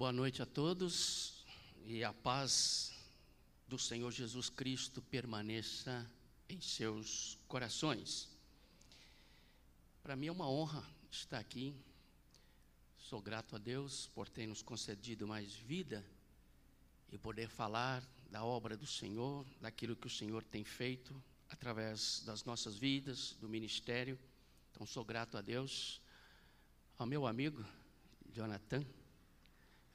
Boa noite a todos e a paz do Senhor Jesus Cristo permaneça em seus corações. Para mim é uma honra estar aqui. Sou grato a Deus por ter nos concedido mais vida e poder falar da obra do Senhor, daquilo que o Senhor tem feito através das nossas vidas, do ministério. Então sou grato a Deus, ao meu amigo Jonathan.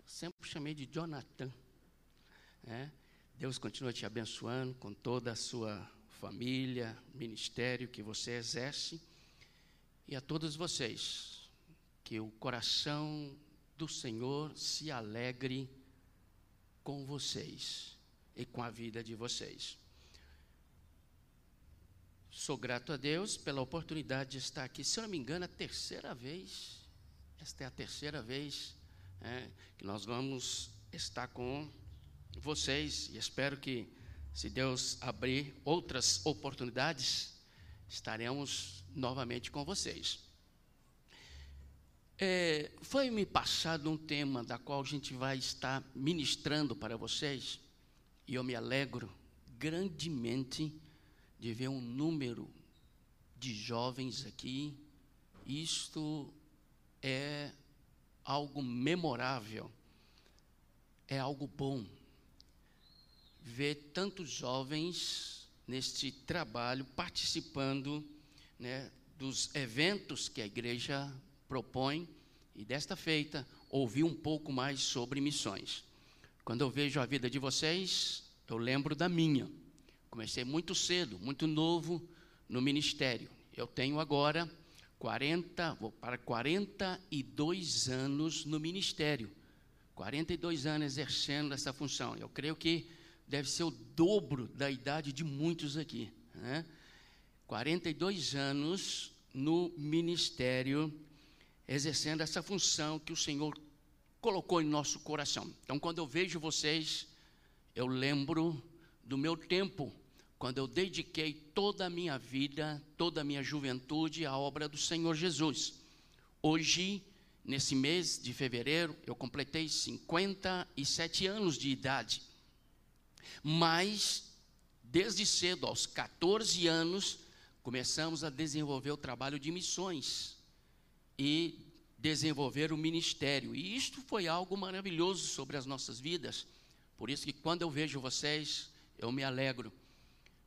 Sempre chamei de Jonathan. Né? Deus continua te abençoando com toda a sua família, ministério que você exerce. E a todos vocês, que o coração do Senhor se alegre com vocês e com a vida de vocês. Sou grato a Deus pela oportunidade de estar aqui, se eu não me engano, a terceira vez. Esta é a terceira vez é, que nós vamos estar com vocês e espero que, se Deus abrir outras oportunidades, estaremos novamente com vocês. É, foi me passado um tema da qual a gente vai estar ministrando para vocês e eu me alegro grandemente de ver um número de jovens aqui. Isto é algo memorável, é algo bom. Ver tantos jovens neste trabalho participando né, dos eventos que a igreja propõe e desta feita ouvir um pouco mais sobre missões. Quando eu vejo a vida de vocês, eu lembro da minha. Comecei muito cedo, muito novo no ministério. Eu tenho agora 40, vou para 42 anos no ministério. 42 anos exercendo essa função. Eu creio que deve ser o dobro da idade de muitos aqui. Né? 42 anos no ministério, exercendo essa função que o Senhor colocou em nosso coração. Então, quando eu vejo vocês, eu lembro do meu tempo quando eu dediquei toda a minha vida, toda a minha juventude à obra do Senhor Jesus. Hoje, nesse mês de fevereiro, eu completei 57 anos de idade. Mas, desde cedo, aos 14 anos, começamos a desenvolver o trabalho de missões e desenvolver o ministério. E isto foi algo maravilhoso sobre as nossas vidas. Por isso que quando eu vejo vocês, eu me alegro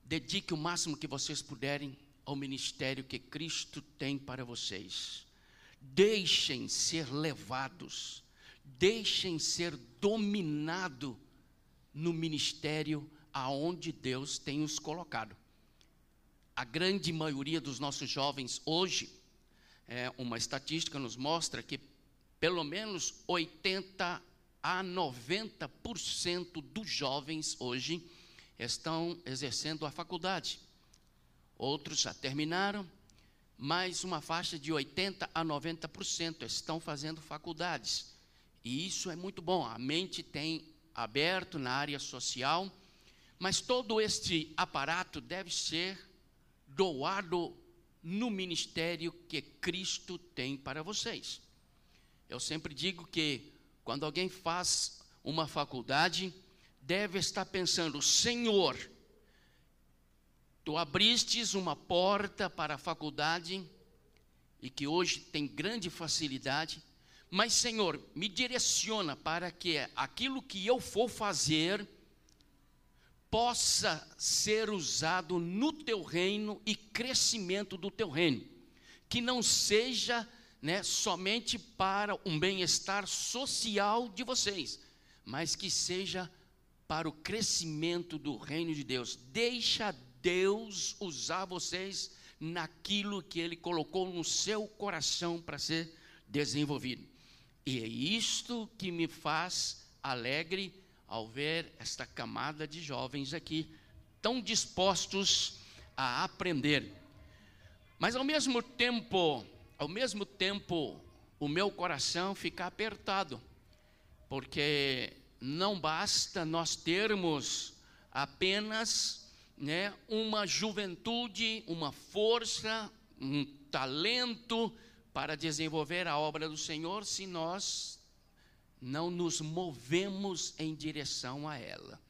Dedique o máximo que vocês puderem ao ministério que Cristo tem para vocês. Deixem ser levados, deixem ser dominado no ministério aonde Deus tem os colocado. A grande maioria dos nossos jovens hoje, é, uma estatística nos mostra que pelo menos 80 a 90% dos jovens hoje estão exercendo a faculdade. Outros já terminaram, mais uma faixa de 80 a 90% estão fazendo faculdades. E isso é muito bom. A mente tem aberto na área social, mas todo este aparato deve ser doado no ministério que Cristo tem para vocês. Eu sempre digo que quando alguém faz uma faculdade, deve estar pensando: Senhor, tu abristes uma porta para a faculdade e que hoje tem grande facilidade, mas Senhor, me direciona para que aquilo que eu for fazer possa ser usado no teu reino e crescimento do teu reino, que não seja né, somente para um bem-estar social de vocês, mas que seja para o crescimento do reino de Deus. Deixa Deus usar vocês naquilo que Ele colocou no seu coração para ser desenvolvido. E é isto que me faz alegre ao ver esta camada de jovens aqui, tão dispostos a aprender. Mas ao mesmo tempo, ao mesmo tempo, o meu coração fica apertado, porque não basta nós termos apenas né, uma juventude, uma força, um talento para desenvolver a obra do Senhor, se nós não nos movemos em direção a ela.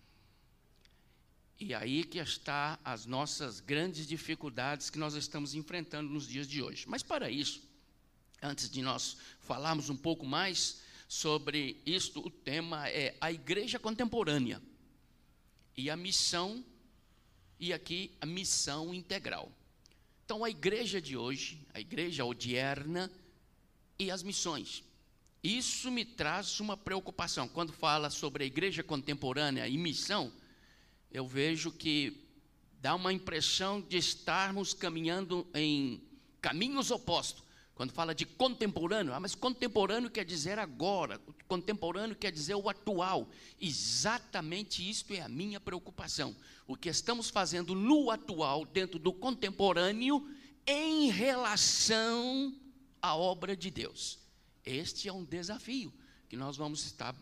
E aí que está as nossas grandes dificuldades que nós estamos enfrentando nos dias de hoje. Mas para isso, antes de nós falarmos um pouco mais sobre isto, o tema é a igreja contemporânea e a missão e aqui a missão integral. Então a igreja de hoje, a igreja odierna e as missões. Isso me traz uma preocupação. Quando fala sobre a igreja contemporânea e missão, eu vejo que dá uma impressão de estarmos caminhando em caminhos opostos. Quando fala de contemporâneo, ah, mas contemporâneo quer dizer agora, contemporâneo quer dizer o atual. Exatamente isto é a minha preocupação. O que estamos fazendo no atual, dentro do contemporâneo, em relação à obra de Deus. Este é um desafio que nós vamos estar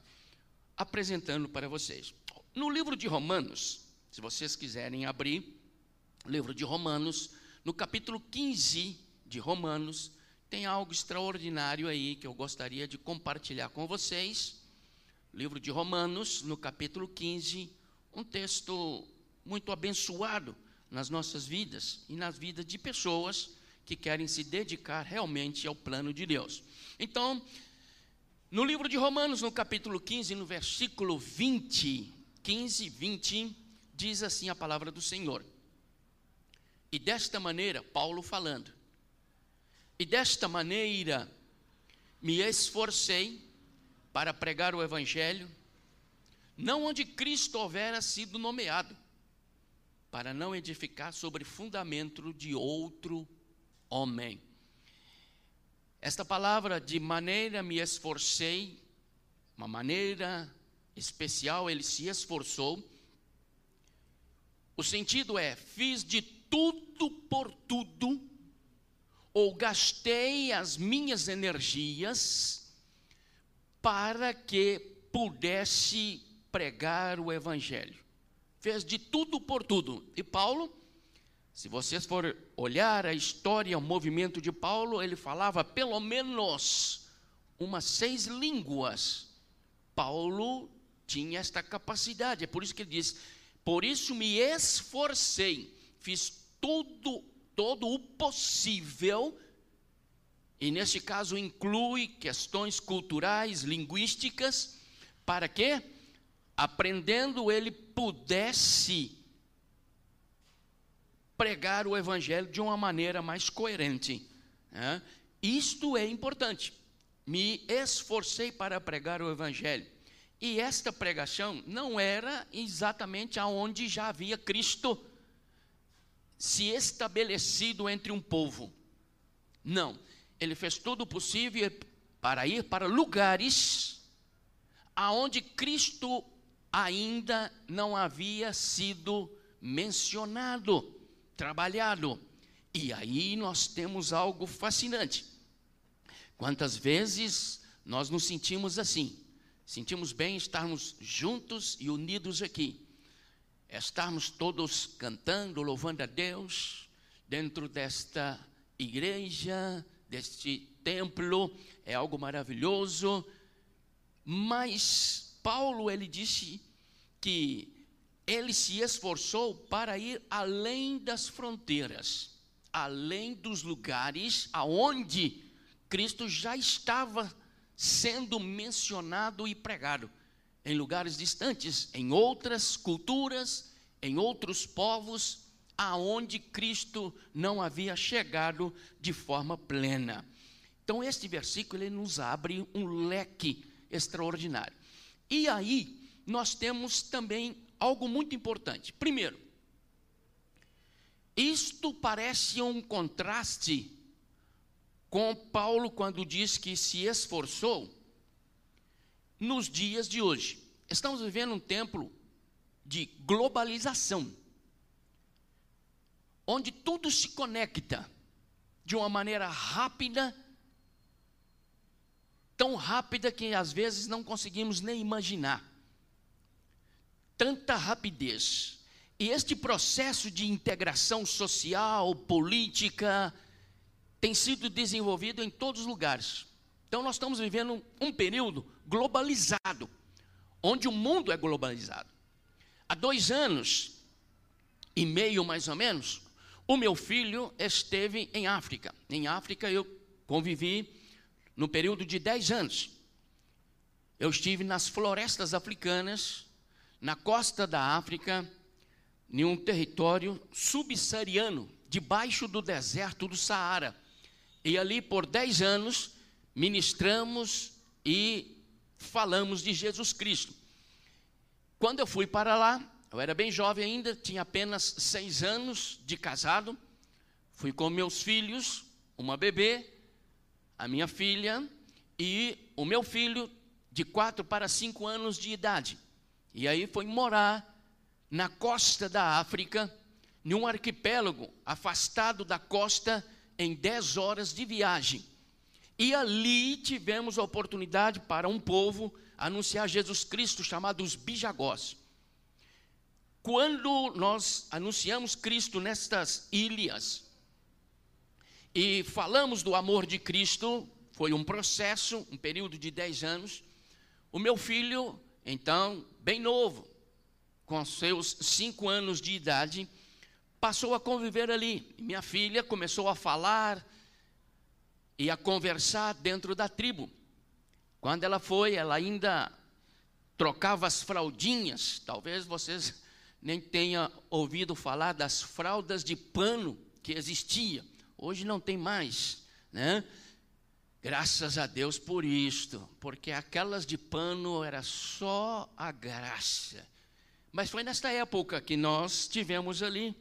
apresentando para vocês. No livro de Romanos, se vocês quiserem abrir, livro de Romanos, no capítulo 15 de Romanos, tem algo extraordinário aí que eu gostaria de compartilhar com vocês. Livro de Romanos, no capítulo 15, um texto muito abençoado nas nossas vidas e nas vidas de pessoas que querem se dedicar realmente ao plano de Deus. Então, no livro de Romanos, no capítulo 15, no versículo 20, 15, 20, diz assim a palavra do Senhor. E desta maneira, Paulo falando, e desta maneira me esforcei para pregar o Evangelho, não onde Cristo houvera sido nomeado, para não edificar sobre fundamento de outro homem. Esta palavra, de maneira me esforcei, uma maneira especial, ele se esforçou. O sentido é: fiz de tudo por tudo, ou gastei as minhas energias para que pudesse pregar o Evangelho. Fez de tudo por tudo. E Paulo, se vocês forem olhar a história, o movimento de Paulo, ele falava pelo menos umas seis línguas. Paulo tinha esta capacidade. É por isso que ele diz: Por isso me esforcei, fiz tudo, todo o possível, e nesse caso inclui questões culturais, linguísticas, para que, aprendendo, ele pudesse pregar o evangelho de uma maneira mais coerente. Né? Isto é importante. Me esforcei para pregar o evangelho. E esta pregação não era exatamente aonde já havia Cristo se estabelecido entre um povo. Não, ele fez tudo o possível para ir para lugares aonde Cristo ainda não havia sido mencionado, trabalhado. E aí nós temos algo fascinante. Quantas vezes nós nos sentimos assim? Sentimos bem estarmos juntos e unidos aqui. Estarmos todos cantando, louvando a Deus, dentro desta igreja, deste templo, é algo maravilhoso. Mas Paulo, ele disse que ele se esforçou para ir além das fronteiras, além dos lugares aonde Cristo já estava sendo mencionado e pregado em lugares distantes, em outras culturas, em outros povos, aonde Cristo não havia chegado de forma plena. Então este versículo ele nos abre um leque extraordinário. E aí nós temos também algo muito importante. Primeiro, isto parece um contraste com Paulo quando diz que se esforçou nos dias de hoje. Estamos vivendo um tempo de globalização, onde tudo se conecta de uma maneira rápida, tão rápida que às vezes não conseguimos nem imaginar. Tanta rapidez. E este processo de integração social, política, tem sido desenvolvido em todos os lugares. Então nós estamos vivendo um período globalizado, onde o mundo é globalizado. Há dois anos e meio, mais ou menos, o meu filho esteve em África. Em África eu convivi no período de dez anos. Eu estive nas florestas africanas, na costa da África, em um território subsaariano, debaixo do deserto do Saara. E ali por dez anos ministramos e falamos de Jesus Cristo. Quando eu fui para lá, eu era bem jovem ainda, tinha apenas seis anos de casado. Fui com meus filhos, uma bebê, a minha filha e o meu filho de quatro para cinco anos de idade. E aí foi morar na costa da África, num arquipélago afastado da costa em dez horas de viagem. E ali tivemos a oportunidade para um povo anunciar Jesus Cristo, chamado os Bijagós. Quando nós anunciamos Cristo nestas ilhas e falamos do amor de Cristo, foi um processo, um período de dez anos. O meu filho, então, bem novo, com seus cinco anos de idade, passou a conviver ali. Minha filha começou a falar e a conversar dentro da tribo. Quando ela foi, ela ainda trocava as fraldinhas. Talvez vocês nem tenham ouvido falar das fraldas de pano que existia. Hoje não tem mais, né? Graças a Deus por isto, porque aquelas de pano era só a graça. Mas foi nesta época que nós tivemos ali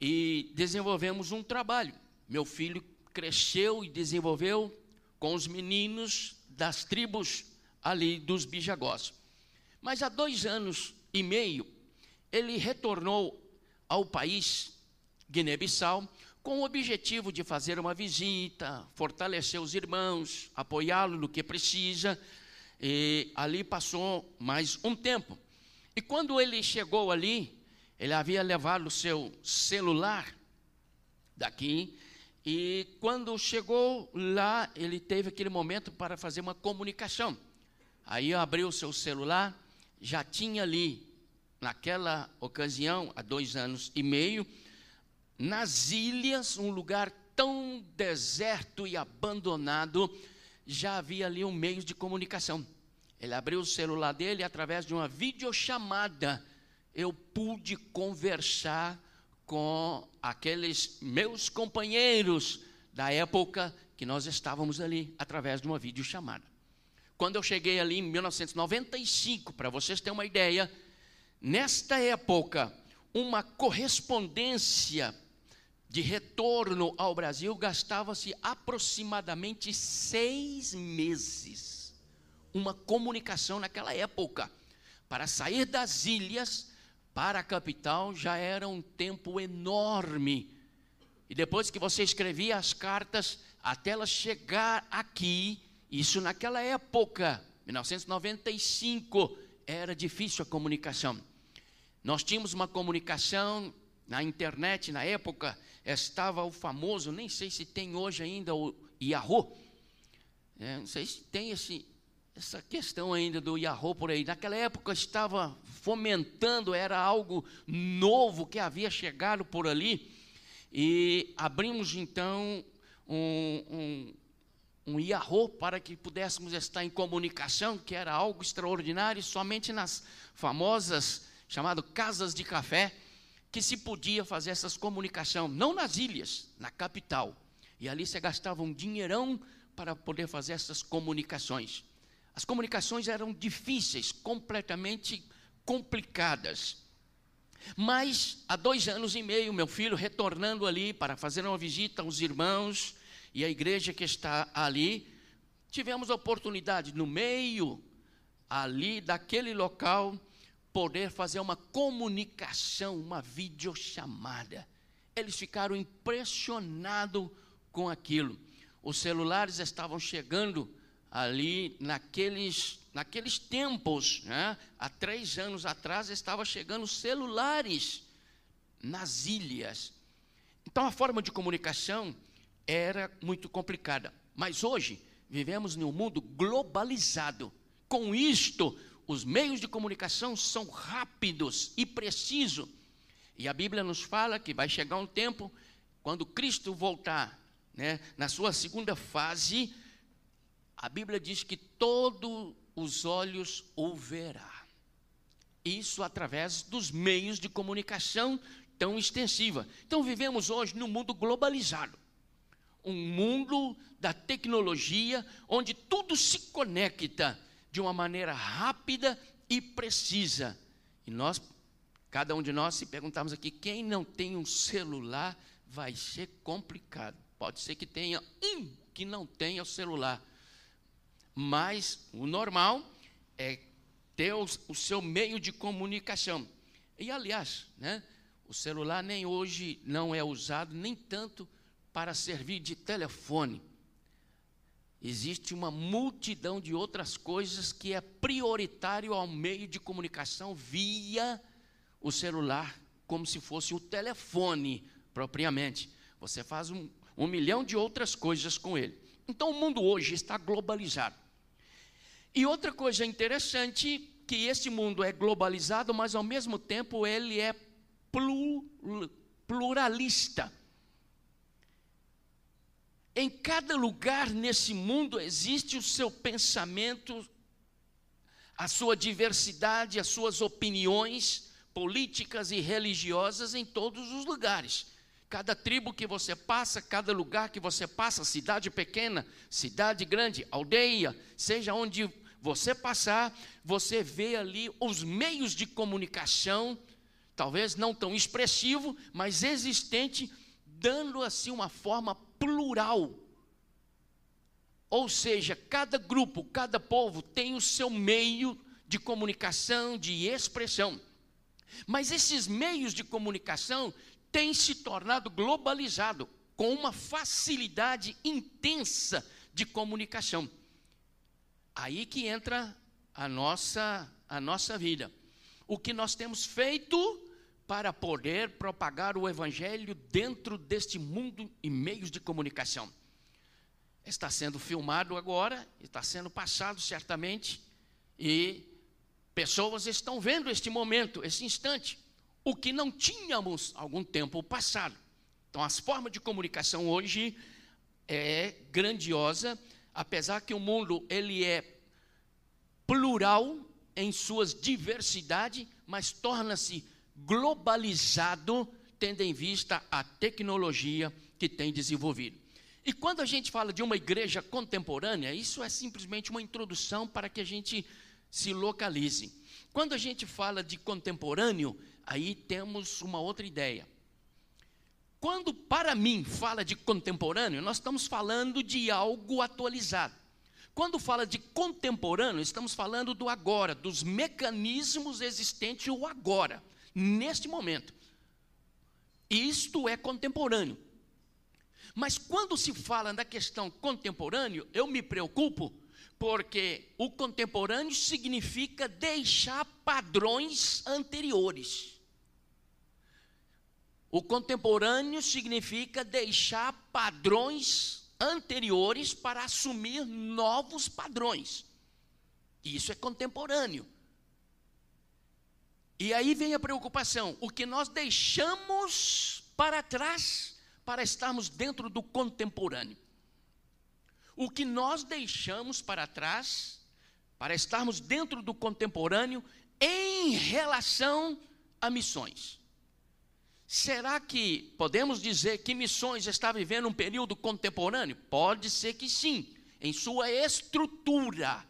e desenvolvemos um trabalho. Meu filho cresceu e desenvolveu com os meninos das tribos ali dos Bijagós. Mas há dois anos e meio, ele retornou ao país, Guiné-Bissau, com o objetivo de fazer uma visita, fortalecer os irmãos, apoiá-lo no que precisa. E ali passou mais um tempo. E quando ele chegou ali, ele havia levado o seu celular daqui e quando chegou lá, ele teve aquele momento para fazer uma comunicação. Aí abriu seu celular, já tinha ali, naquela ocasião, há dois anos e meio, nas ilhas, um lugar tão deserto e abandonado, já havia ali um meio de comunicação. Ele abriu o celular dele e, através de uma videochamada, eu pude conversar com aqueles meus companheiros da época que nós estávamos ali, através de uma videochamada. Quando eu cheguei ali em 1995, para vocês terem uma ideia, nesta época, uma correspondência de retorno ao Brasil gastava-se aproximadamente seis meses. Uma comunicação naquela época. Para sair das ilhas para a capital já era um tempo enorme. E depois que você escrevia as cartas, até elas chegar aqui, isso naquela época, 1995, era difícil a comunicação. Nós tínhamos uma comunicação na internet, na época, estava o famoso, nem sei se tem hoje ainda o Yahoo. É, não sei se tem esse, essa questão ainda do Yahoo por aí. Naquela época estava fomentando, era algo novo que havia chegado por ali. E abrimos então um, um, um Yahoo para que pudéssemos estar em comunicação, que era algo extraordinário, somente nas famosas, chamado casas de café, que se podia fazer essas comunicações, não nas ilhas, na capital. E ali você gastava um dinheirão para poder fazer essas comunicações. As comunicações eram difíceis, completamente complicadas. Mas há dois anos e meio, meu filho retornando ali para fazer uma visita aos irmãos e à igreja que está ali, tivemos a oportunidade, no meio ali daquele local, poder fazer uma comunicação, uma videochamada. Eles ficaram impressionados com aquilo. Os celulares estavam chegando ali naqueles, naqueles tempos, né? há três anos atrás, estava chegando celulares nas ilhas. Então a forma de comunicação era muito complicada. Mas hoje, vivemos num mundo globalizado. Com isto, os meios de comunicação são rápidos e precisos. E a Bíblia nos fala que vai chegar um tempo, quando Cristo voltar, né, na sua segunda fase, a Bíblia diz que todos os olhos o verá. Isso através dos meios de comunicação tão extensiva. Então vivemos hoje num mundo globalizado. Um mundo da tecnologia onde tudo se conecta de uma maneira rápida e precisa. E nós, cada um de nós, se perguntarmos aqui, quem não tem um celular, vai ser complicado. Pode ser que tenha um que não tenha o celular. Mas o normal é ter o, seu meio de comunicação. E aliás, né, o celular nem hoje não é usado nem tanto para servir de telefone existe uma multidão de outras coisas que é prioritário ao meio de comunicação via o celular, como se fosse o telefone propriamente. Você faz um, um milhão de outras coisas com ele. Então o mundo hoje está globalizado. E outra coisa interessante, que esse mundo é globalizado, mas ao mesmo tempo ele é pluralista. Em cada lugar nesse mundo existe o seu pensamento, a sua diversidade, as suas opiniões políticas e religiosas em todos os lugares. Cada tribo que você passa, cada lugar que você passa, cidade pequena, cidade grande, aldeia, seja onde você passar, você vê ali os meios de comunicação, talvez não tão expressivo, mas existente, dando assim uma forma plural. Ou seja, cada grupo, cada povo tem o seu meio de comunicação, de expressão. Mas esses meios de comunicação têm se tornado globalizado com uma facilidade intensa de comunicação. Aí que entra a nossa a nossa vida. O que nós temos feito para poder propagar o Evangelho dentro deste mundo e meios de comunicação. Está sendo filmado agora, está sendo passado certamente, e pessoas estão vendo este momento, este instante, o que não tínhamos algum tempo passado. Então, as formas de comunicação hoje é grandiosa, apesar que o mundo ele é plural em suas diversidades, mas torna-se globalizado, tendo em vista a tecnologia que tem desenvolvido. E quando a gente fala de uma igreja contemporânea, isso é simplesmente uma introdução para que a gente se localize. Quando a gente fala de contemporâneo, aí temos uma outra ideia. Quando para mim fala de contemporâneo, nós estamos falando de algo atualizado. Quando fala de contemporâneo, estamos falando do agora, dos mecanismos existentes o agora neste momento. Isto é contemporâneo. Mas quando se fala da questão contemporâneo, eu me preocupo porque o contemporâneo significa deixar padrões anteriores. O contemporâneo significa deixar padrões anteriores para assumir novos padrões. Isso é contemporâneo. E aí vem a preocupação: o que nós deixamos para trás para estarmos dentro do contemporâneo. O que nós deixamos para trás para estarmos dentro do contemporâneo em relação a missões. Será que podemos dizer que missões está vivendo um período contemporâneo? Pode ser que sim, em sua estrutura,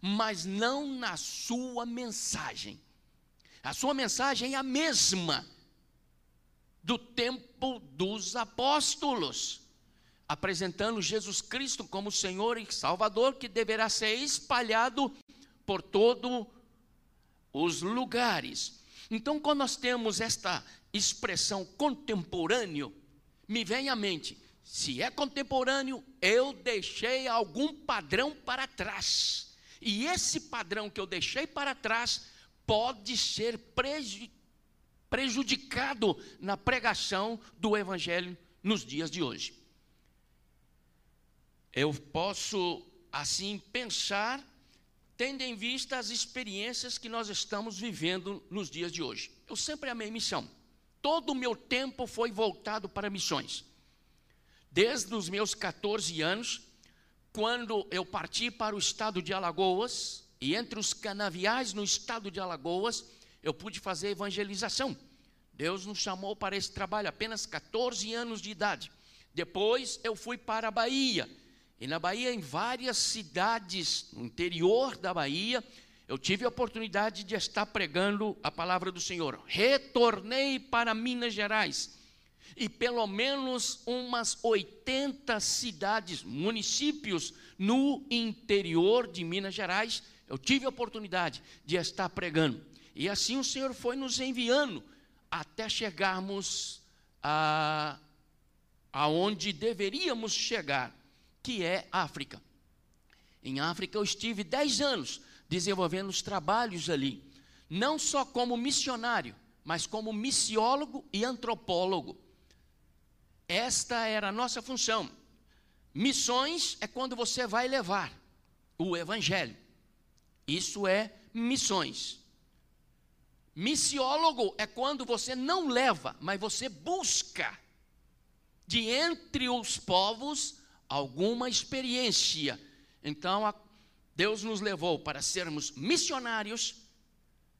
mas não na sua mensagem. A sua mensagem é a mesma do tempo dos apóstolos, apresentando Jesus Cristo como Senhor e Salvador que deverá ser espalhado por todos os lugares. Então, quando nós temos esta expressão contemporâneo, me vem à mente, se é contemporâneo, eu deixei algum padrão para trás. E esse padrão que eu deixei para trás pode ser prejudicado na pregação do Evangelho nos dias de hoje. Eu posso assim pensar, tendo em vista as experiências que nós estamos vivendo nos dias de hoje. Eu sempre amei missão. Todo o meu tempo foi voltado para missões. Desde os meus 14 anos, quando eu parti para o estado de Alagoas, e entre os canaviais no estado de Alagoas, eu pude fazer evangelização. Deus nos chamou para esse trabalho apenas 14 anos de idade. Depois eu fui para a Bahia. E na Bahia, em várias cidades no interior da Bahia, eu tive a oportunidade de estar pregando a palavra do Senhor. Retornei para Minas Gerais. E pelo menos umas 80 cidades, municípios no interior de Minas Gerais, eu tive a oportunidade de estar pregando. E assim o Senhor foi nos enviando até chegarmos a aonde deveríamos chegar, que é África. Em África eu estive dez anos desenvolvendo os trabalhos ali, não só como missionário, mas como missiólogo e antropólogo. Esta era a nossa função. Missões é quando você vai levar o evangelho. Isso é missões. Missiólogo é quando você não leva, mas você busca de entre os povos alguma experiência. Então, Deus nos levou para sermos missionários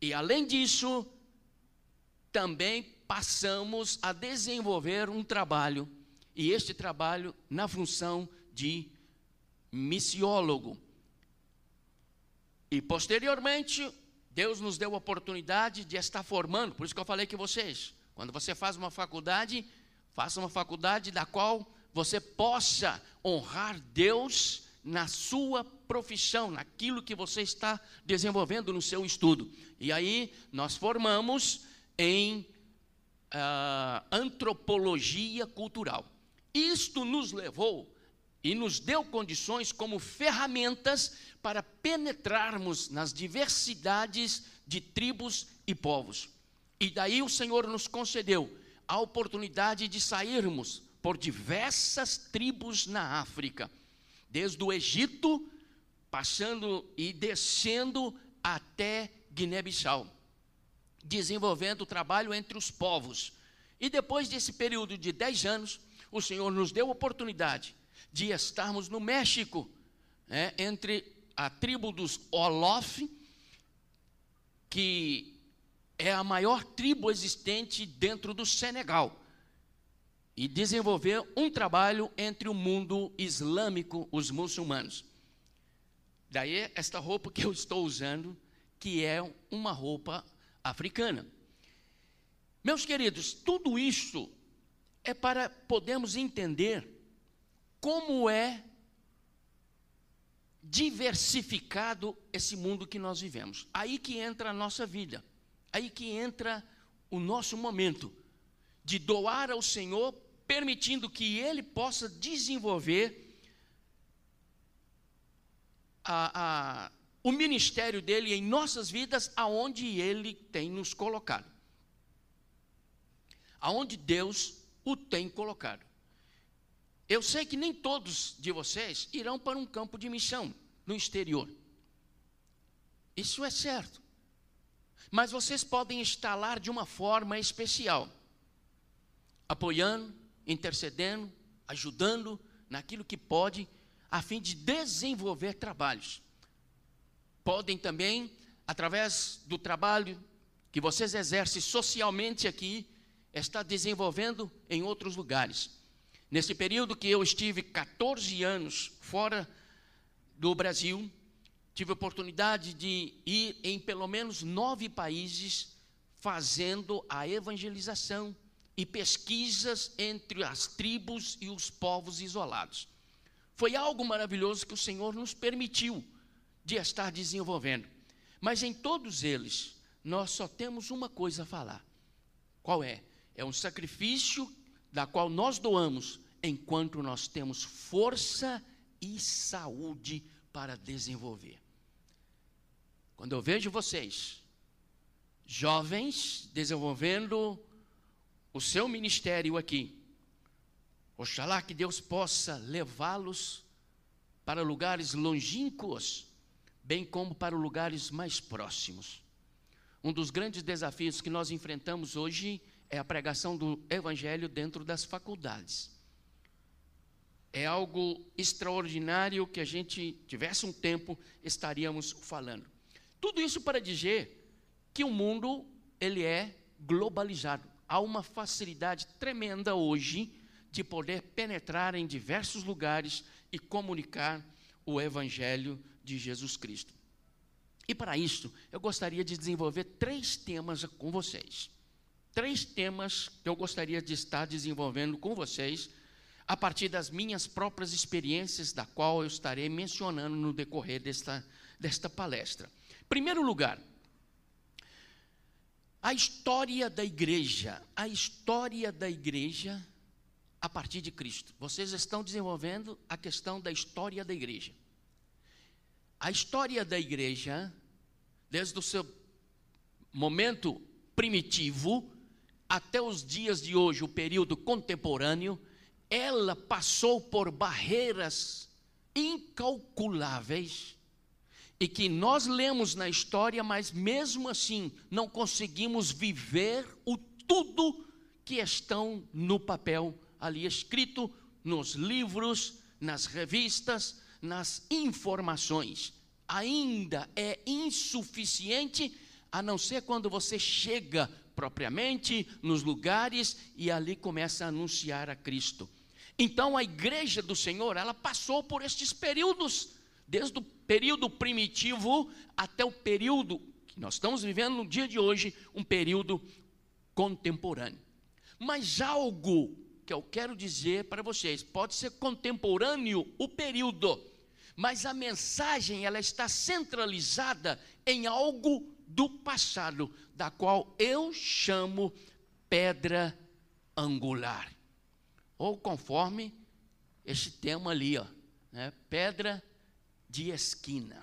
e, além disso, também passamos a desenvolver um trabalho, e este trabalho na função de missiólogo. E posteriormente, Deus nos deu a oportunidade de estar formando, por isso que eu falei que vocês, quando você faz uma faculdade, faça uma faculdade da qual você possa honrar Deus na sua profissão, naquilo que você está desenvolvendo no seu estudo. E aí nós formamos em uh, antropologia cultural. Isto nos levou e nos deu condições como ferramentas para penetrarmos nas diversidades de tribos e povos. E daí o Senhor nos concedeu a oportunidade de sairmos por diversas tribos na África, desde o Egito, passando e descendo até Guiné-Bissau, desenvolvendo o trabalho entre os povos. E depois desse período de dez anos, o Senhor nos deu a oportunidade de estarmos no México, né, entre a tribo dos Olof, que é a maior tribo existente dentro do Senegal, e desenvolver um trabalho entre o mundo islâmico, os muçulmanos. Daí esta roupa que eu estou usando, que é uma roupa africana. Meus queridos, tudo isso é para podermos entender como é diversificado esse mundo que nós vivemos. Aí que entra a nossa vida, aí que entra o nosso momento de doar ao Senhor, permitindo que Ele possa desenvolver a, a, o ministério dele em nossas vidas, aonde Ele tem nos colocado, aonde Deus o tem colocado. Eu sei que nem todos de vocês irão para um campo de missão no exterior. Isso é certo. Mas vocês podem lá de uma forma especial, apoiando, intercedendo, ajudando naquilo que pode, a fim de desenvolver trabalhos. Podem também, através do trabalho que vocês exercem socialmente aqui, estar desenvolvendo em outros lugares. Nesse período que eu estive 14 anos fora do Brasil, tive oportunidade de ir em pelo menos nove países fazendo a evangelização e pesquisas entre as tribos e os povos isolados. Foi algo maravilhoso que o Senhor nos permitiu de estar desenvolvendo. Mas em todos eles, nós só temos uma coisa a falar. Qual é? É um sacrifício da qual nós doamos enquanto nós temos força e saúde para desenvolver. Quando eu vejo vocês, jovens, desenvolvendo o seu ministério aqui, oxalá que Deus possa levá-los para lugares longínquos, bem como para lugares mais próximos. Um dos grandes desafios que nós enfrentamos hoje é a pregação do Evangelho dentro das faculdades. É algo extraordinário que a gente tivesse um tempo estaríamos falando. Tudo isso para dizer que o mundo ele é globalizado. Há uma facilidade tremenda hoje de poder penetrar em diversos lugares e comunicar o evangelho de Jesus Cristo. E para isso, eu gostaria de desenvolver três temas com vocês. Três temas que eu gostaria de estar desenvolvendo com vocês a partir das minhas próprias experiências, da qual eu estarei mencionando no decorrer desta, desta palestra. Primeiro lugar, a história da igreja. A história da igreja a partir de Cristo. Vocês estão desenvolvendo a questão da história da igreja. A história da igreja, desde o seu momento primitivo até os dias de hoje, o período contemporâneo, ela passou por barreiras incalculáveis e que nós lemos na história, mas mesmo assim não conseguimos viver o tudo que estão no papel ali escrito, nos livros, nas revistas, nas informações. Ainda é insuficiente, a não ser quando você chega propriamente nos lugares e ali começa a anunciar a Cristo. Então a igreja do Senhor, ela passou por estes períodos, desde o período primitivo até o período que nós estamos vivendo no dia de hoje, um período contemporâneo. Mas algo que eu quero dizer para vocês. Pode ser contemporâneo o período, mas a mensagem ela está centralizada em algo do passado, da qual eu chamo pedra angular. Ou conforme este tema ali, ó, né? pedra de esquina.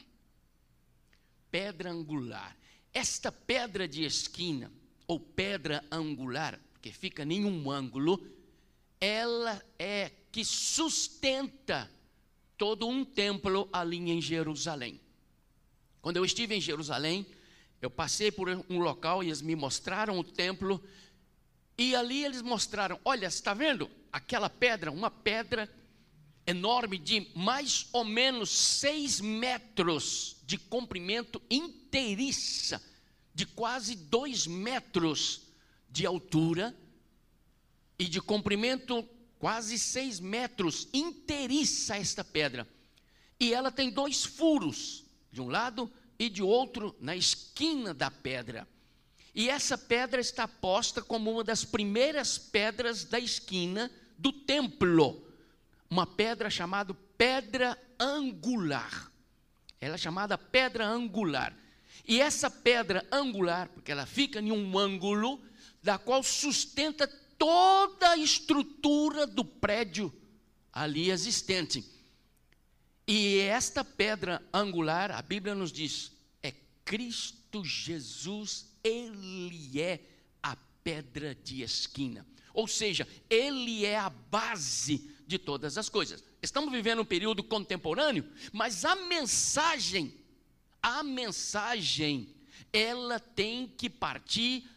Pedra angular. Esta pedra de esquina, ou pedra angular, que fica em um ângulo, ela é que sustenta todo um templo ali em Jerusalém. Quando eu estive em Jerusalém, eu passei por um local e eles me mostraram o templo, e ali eles mostraram: olha, está vendo aquela pedra, uma pedra enorme de mais ou menos seis metros de comprimento inteiriça, de quase dois metros de altura e de comprimento quase seis metros, inteiriça esta pedra. E ela tem dois furos, de um lado e de outro, na esquina da pedra. E essa pedra está posta como uma das primeiras pedras da esquina do templo. Uma pedra chamada pedra angular. Ela é chamada pedra angular. E essa pedra angular, porque ela fica em um ângulo, da qual sustenta toda a estrutura do prédio ali existente. E esta pedra angular, a Bíblia nos diz, é Cristo Jesus, ele é a pedra de esquina. Ou seja, ele é a base de todas as coisas. Estamos vivendo um período contemporâneo, mas a mensagem, a mensagem, ela tem que partir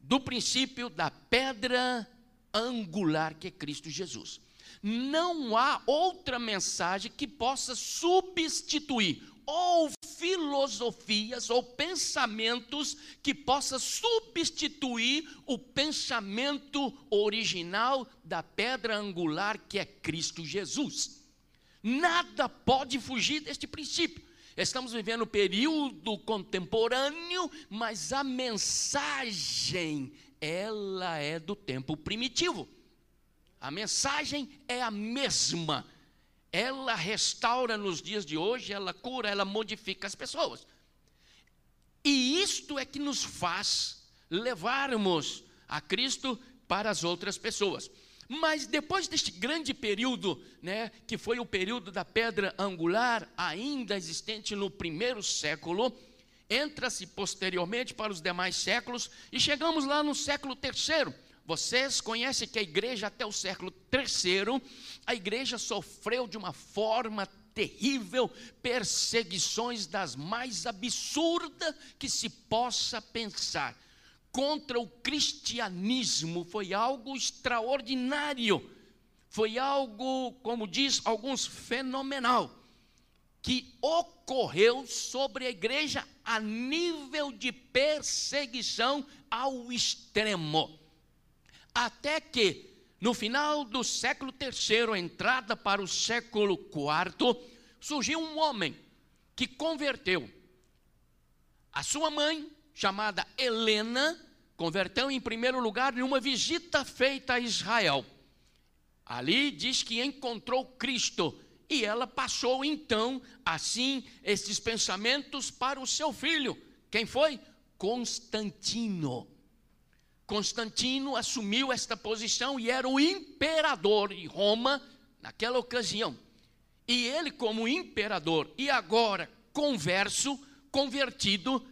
do princípio da pedra angular que é Cristo Jesus. Não há outra mensagem que possa substituir ou filosofias ou pensamentos que possa substituir o pensamento original da pedra angular que é Cristo Jesus. Nada pode fugir deste princípio. Estamos vivendo um período contemporâneo, mas a mensagem, ela é do tempo primitivo. A mensagem é a mesma. Ela restaura nos dias de hoje, ela cura, ela modifica as pessoas. E isto é que nos faz levarmos a Cristo para as outras pessoas. Mas depois deste grande período, né, que foi o período da pedra angular, ainda existente no primeiro século, entra-se posteriormente para os demais séculos e chegamos lá no século terceiro. Vocês conhecem que a igreja até o século terceiro, a igreja sofreu de uma forma terrível, perseguições das mais absurdas que se possa pensar. Contra o cristianismo foi algo extraordinário, foi algo, como diz alguns, fenomenal, que ocorreu sobre a igreja a nível de perseguição ao extremo. Até que no final do século III, entrada para o século IV, surgiu um homem que converteu a sua mãe, chamada Helena, converteu em primeiro lugar em uma visita feita a Israel. Ali diz que encontrou Cristo e ela passou então, assim, esses pensamentos para o seu filho. Quem foi? Constantino. Constantino assumiu esta posição e era o imperador em Roma naquela ocasião. E ele, como imperador, e agora converso, convertido,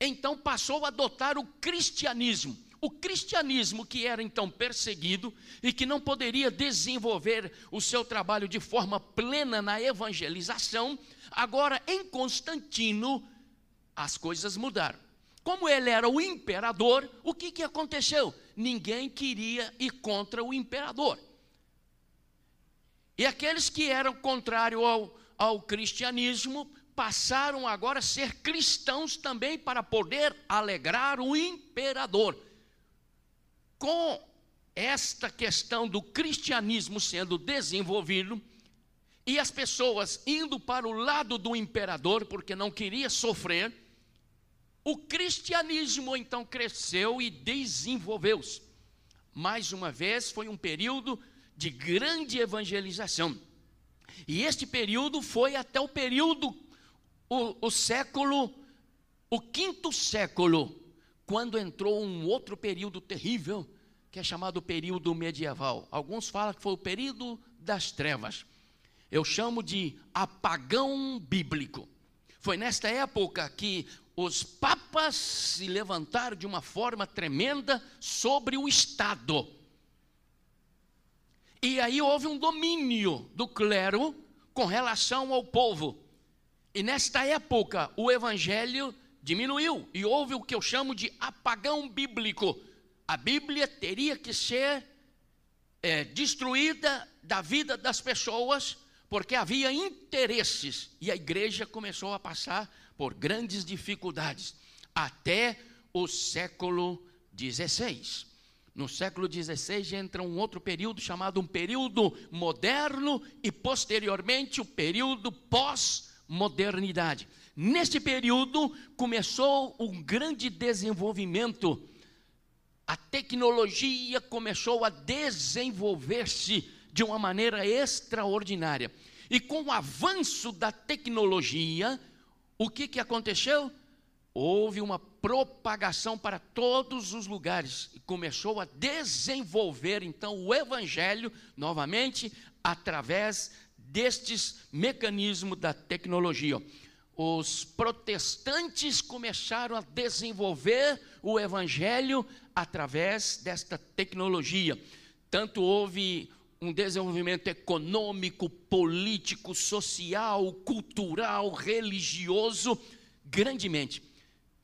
então passou a adotar o cristianismo. O cristianismo, que era então perseguido e que não poderia desenvolver o seu trabalho de forma plena na evangelização, agora em Constantino as coisas mudaram. Como ele era o imperador, o que, que aconteceu? Ninguém queria ir contra o imperador. E aqueles que eram contrários ao, ao cristianismo passaram agora a ser cristãos também para poder alegrar o imperador. Com esta questão do cristianismo sendo desenvolvido, e as pessoas indo para o lado do imperador, porque não queria sofrer, o cristianismo então cresceu e desenvolveu-se. Mais uma vez, foi um período de grande evangelização. E este período foi até o período, o, o século, o quinto século, quando entrou um outro período terrível, que é chamado período medieval. Alguns falam que foi o período das trevas. Eu chamo de apagão bíblico. Foi nesta época que os papas se levantaram de uma forma tremenda sobre o Estado. E aí houve um domínio do clero com relação ao povo. E nesta época o evangelho diminuiu e houve o que eu chamo de apagão bíblico. A Bíblia teria que ser é, destruída da vida das pessoas porque havia interesses e a igreja começou a passar por grandes dificuldades até o século XVI. No século XVI entra um outro período chamado um período moderno e posteriormente o período pós-modernidade. Neste período começou um grande desenvolvimento. A tecnologia começou a desenvolver-se de uma maneira extraordinária. E com o avanço da tecnologia, o que, que aconteceu? Houve uma propagação para todos os lugares e começou a desenvolver então o evangelho novamente através destes mecanismos da tecnologia. Os protestantes começaram a desenvolver o evangelho através desta tecnologia. Tanto houve um desenvolvimento econômico, político, social, cultural, religioso, grandemente.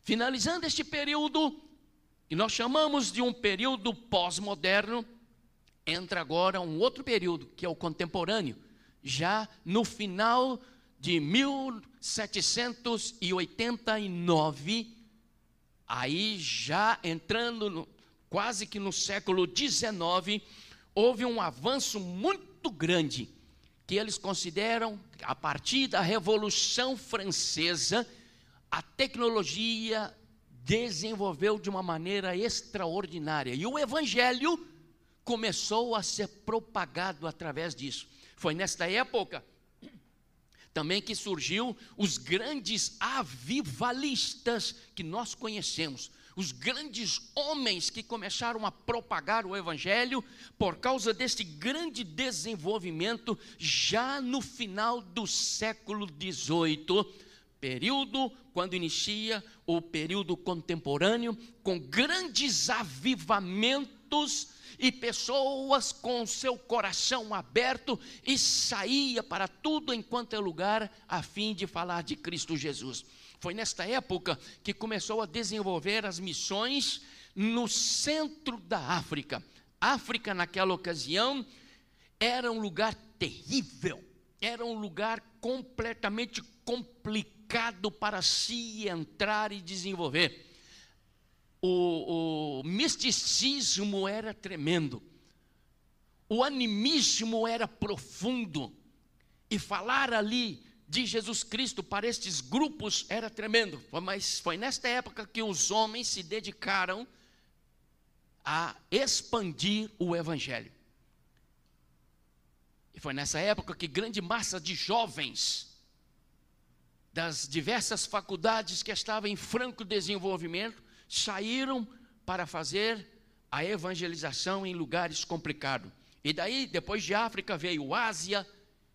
Finalizando este período, que nós chamamos de um período pós-moderno, entra agora um outro período, que é o contemporâneo, já no final de 1789, aí já entrando no, quase que no século XIX, houve um avanço muito grande que eles consideram, a partir da Revolução Francesa, a tecnologia desenvolveu de uma maneira extraordinária e o Evangelho começou a ser propagado através disso. Foi nesta época também que surgiu os grandes avivalistas que nós conhecemos os grandes homens que começaram a propagar o Evangelho por causa deste grande desenvolvimento já no final do século XVIII, período quando inicia o período contemporâneo, com grandes avivamentos e pessoas com seu coração aberto e saía para tudo enquanto é lugar a fim de falar de Cristo Jesus. Foi nesta época que começou a desenvolver as missões no centro da África. África naquela ocasião era um lugar terrível, era um lugar completamente complicado para se entrar e desenvolver. O, o misticismo era tremendo, o animismo era profundo, e falar ali de Jesus Cristo para estes grupos era tremendo. Mas foi nesta época que os homens se dedicaram a expandir o Evangelho. E foi nessa época que grande massa de jovens das diversas faculdades que estavam em franco desenvolvimento saíram para fazer a evangelização em lugares complicados. E daí, depois de África, veio Ásia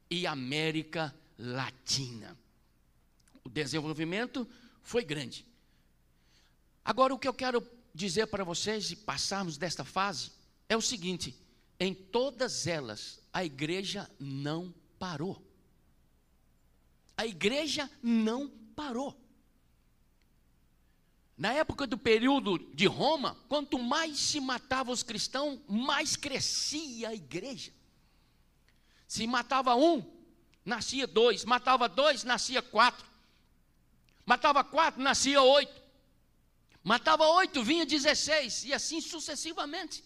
e América Latina. O desenvolvimento foi grande. Agora, o que eu quero dizer para vocês e passarmos desta fase é o seguinte: em todas elas, a igreja não parou. A igreja não parou. Na época do período de Roma, quanto mais se matava os cristãos, mais crescia a igreja. Se matava um, nascia dois. Matava dois, nascia quatro. Matava quatro, nascia oito. Matava oito, vinha dezesseis. E assim sucessivamente.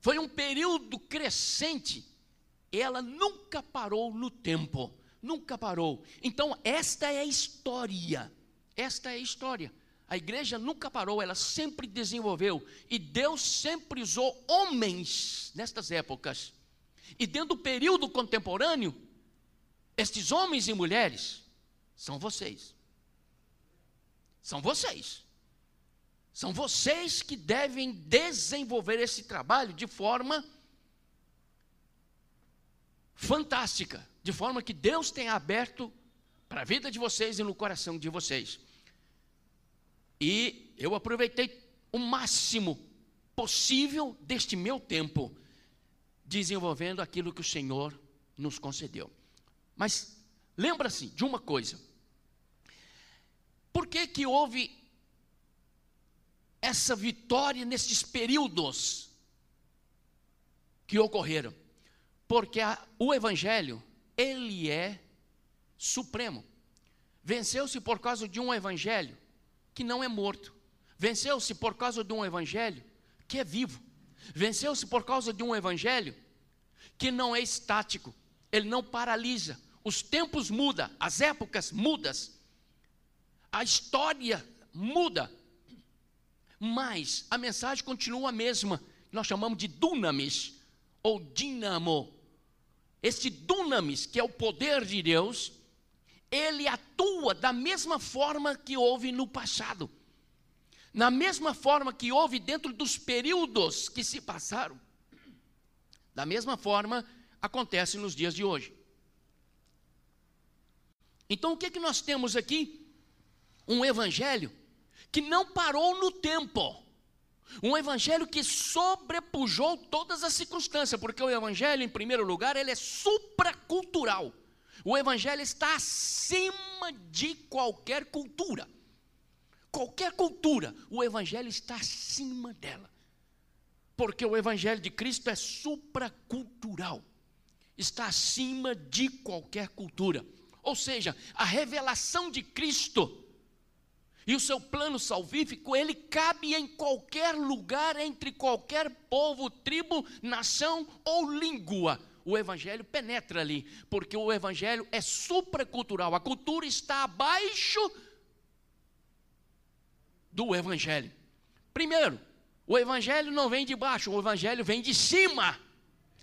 Foi um período crescente. Ela nunca parou no tempo. Nunca parou. Então, esta é a história. Esta é a história. A igreja nunca parou, ela sempre desenvolveu. E Deus sempre usou homens nestas épocas. E dentro do período contemporâneo, estes homens e mulheres são vocês. São vocês. São vocês que devem desenvolver esse trabalho de forma fantástica, de forma que Deus tenha aberto para a vida de vocês e no coração de vocês. E eu aproveitei o máximo possível deste meu tempo desenvolvendo aquilo que o Senhor nos concedeu. Mas lembra-se de uma coisa. Por que que houve essa vitória nesses períodos que ocorreram. Porque a, o Evangelho, ele é supremo. Venceu-se por causa de um Evangelho que não é morto. Venceu-se por causa de um Evangelho que é vivo. Venceu-se por causa de um Evangelho que não é estático. Ele não paralisa. Os tempos mudam, as épocas mudam, a história muda, mas a mensagem continua a mesma. Nós chamamos de dunamis ou dinamo. Este dunamis, que é o poder de Deus, ele atua da mesma forma que houve no passado. Na mesma forma que houve dentro dos períodos que se passaram. Da mesma forma acontece nos dias de hoje. Então o que, é que nós temos aqui? Um evangelho que não parou no tempo. Um evangelho que sobrepujou todas as circunstâncias, porque o evangelho, em primeiro lugar, ele é supracultural. O evangelho está acima de qualquer cultura. Qualquer cultura, o evangelho está acima dela. Porque o evangelho de Cristo é supracultural. Está acima de qualquer cultura. Ou seja, a revelação de Cristo e o seu plano salvífico, ele cabe em qualquer lugar, entre qualquer povo, tribo, nação ou língua. O evangelho penetra ali, porque o evangelho é supracultural. A cultura está abaixo do evangelho. Primeiro, o evangelho não vem de baixo, o evangelho vem de cima.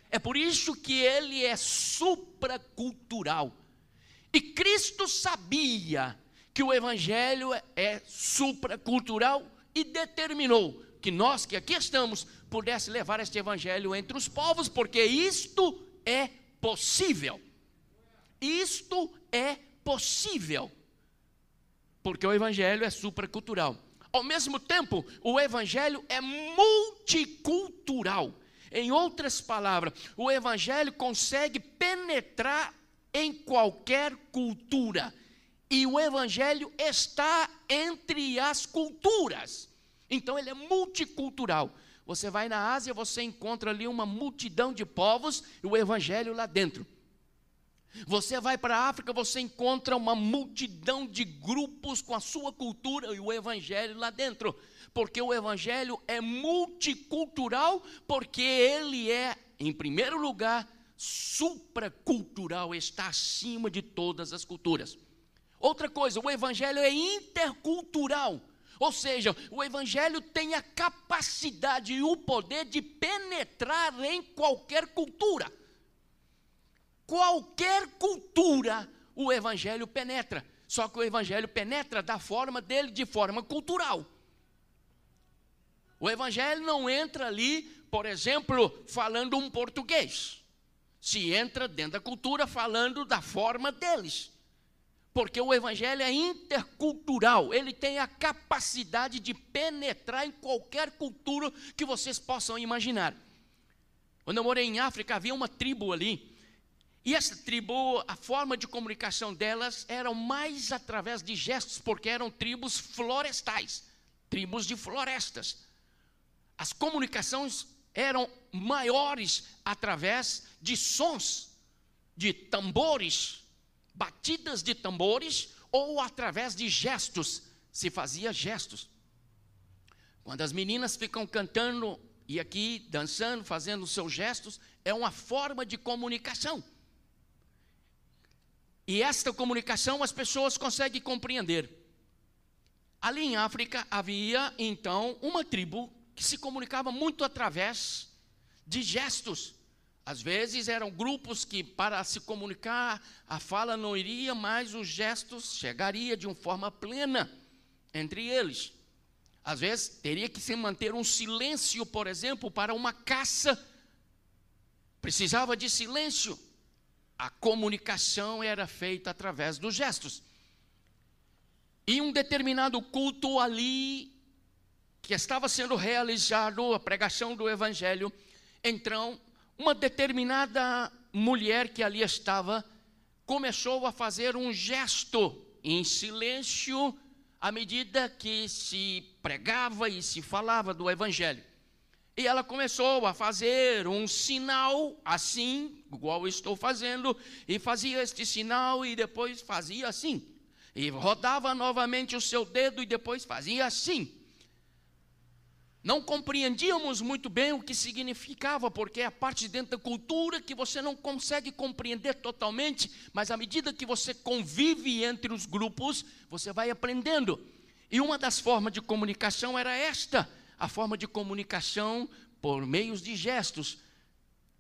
É por isso que ele é supracultural. E Cristo sabia que o evangelho é supracultural e determinou que nós que aqui estamos pudesse levar este evangelho entre os povos, porque isto é possível. Isto é possível. Porque o evangelho é supracultural. Ao mesmo tempo, o evangelho é multicultural. Em outras palavras, o evangelho consegue penetrar em qualquer cultura. E o evangelho está entre as culturas. Então ele é multicultural. Você vai na Ásia, você encontra ali uma multidão de povos e o evangelho lá dentro. Você vai para a África, você encontra uma multidão de grupos com a sua cultura e o evangelho lá dentro. Porque o evangelho é multicultural, porque ele é, em primeiro lugar, supracultural, está acima de todas as culturas. Outra coisa, o evangelho é intercultural. Ou seja, o Evangelho tem a capacidade e o poder de penetrar em qualquer cultura. Qualquer cultura o Evangelho penetra. Só que o Evangelho penetra da forma dele, de forma cultural. O Evangelho não entra ali, por exemplo, falando um português. Se entra dentro da cultura falando da forma deles porque o evangelho é intercultural, ele tem a capacidade de penetrar em qualquer cultura que vocês possam imaginar. Quando eu morei em África, havia uma tribo ali, e essa tribo, a forma de comunicação delas era mais através de gestos, porque eram tribos florestais, tribos de florestas. As comunicações eram maiores através de sons, de tambores, batidas de tambores ou através de gestos, se fazia gestos. Quando as meninas ficam cantando e aqui dançando, fazendo seus gestos, é uma forma de comunicação. E esta comunicação as pessoas conseguem compreender. Ali em África havia então uma tribo que se comunicava muito através de gestos. Às vezes eram grupos que, para se comunicar, a fala não iria, mas os gestos chegaria de uma forma plena entre eles. Às vezes teria que se manter um silêncio, por exemplo, para uma caça. Precisava de silêncio. A comunicação era feita através dos gestos. E um determinado culto ali, que estava sendo realizado, a pregação do Evangelho, então uma determinada mulher que ali estava começou a fazer um gesto em silêncio à medida que se pregava e se falava do Evangelho. E ela começou a fazer um sinal assim, igual estou fazendo, e fazia este sinal e depois fazia assim. E rodava novamente o seu dedo e depois fazia assim não compreendíamos muito bem o que significava, porque é a parte dentro da cultura que você não consegue compreender totalmente, mas à medida que você convive entre os grupos, você vai aprendendo. E uma das formas de comunicação era esta, a forma de comunicação por meios de gestos.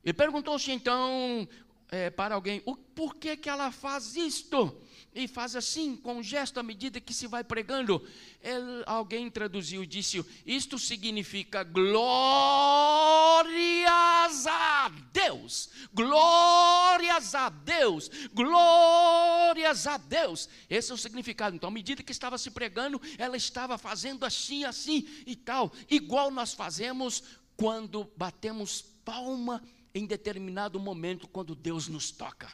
E perguntou-se então é, para alguém: o, por que, que ela faz isto? E faz assim, com um gesto à medida que se vai pregando. Ele, alguém traduziu e disse: Isto significa glórias a Deus, glórias a Deus, glórias a Deus. Esse é o significado. Então, à medida que estava se pregando, ela estava fazendo assim, assim e tal, igual nós fazemos quando batemos palma em determinado momento quando Deus nos toca.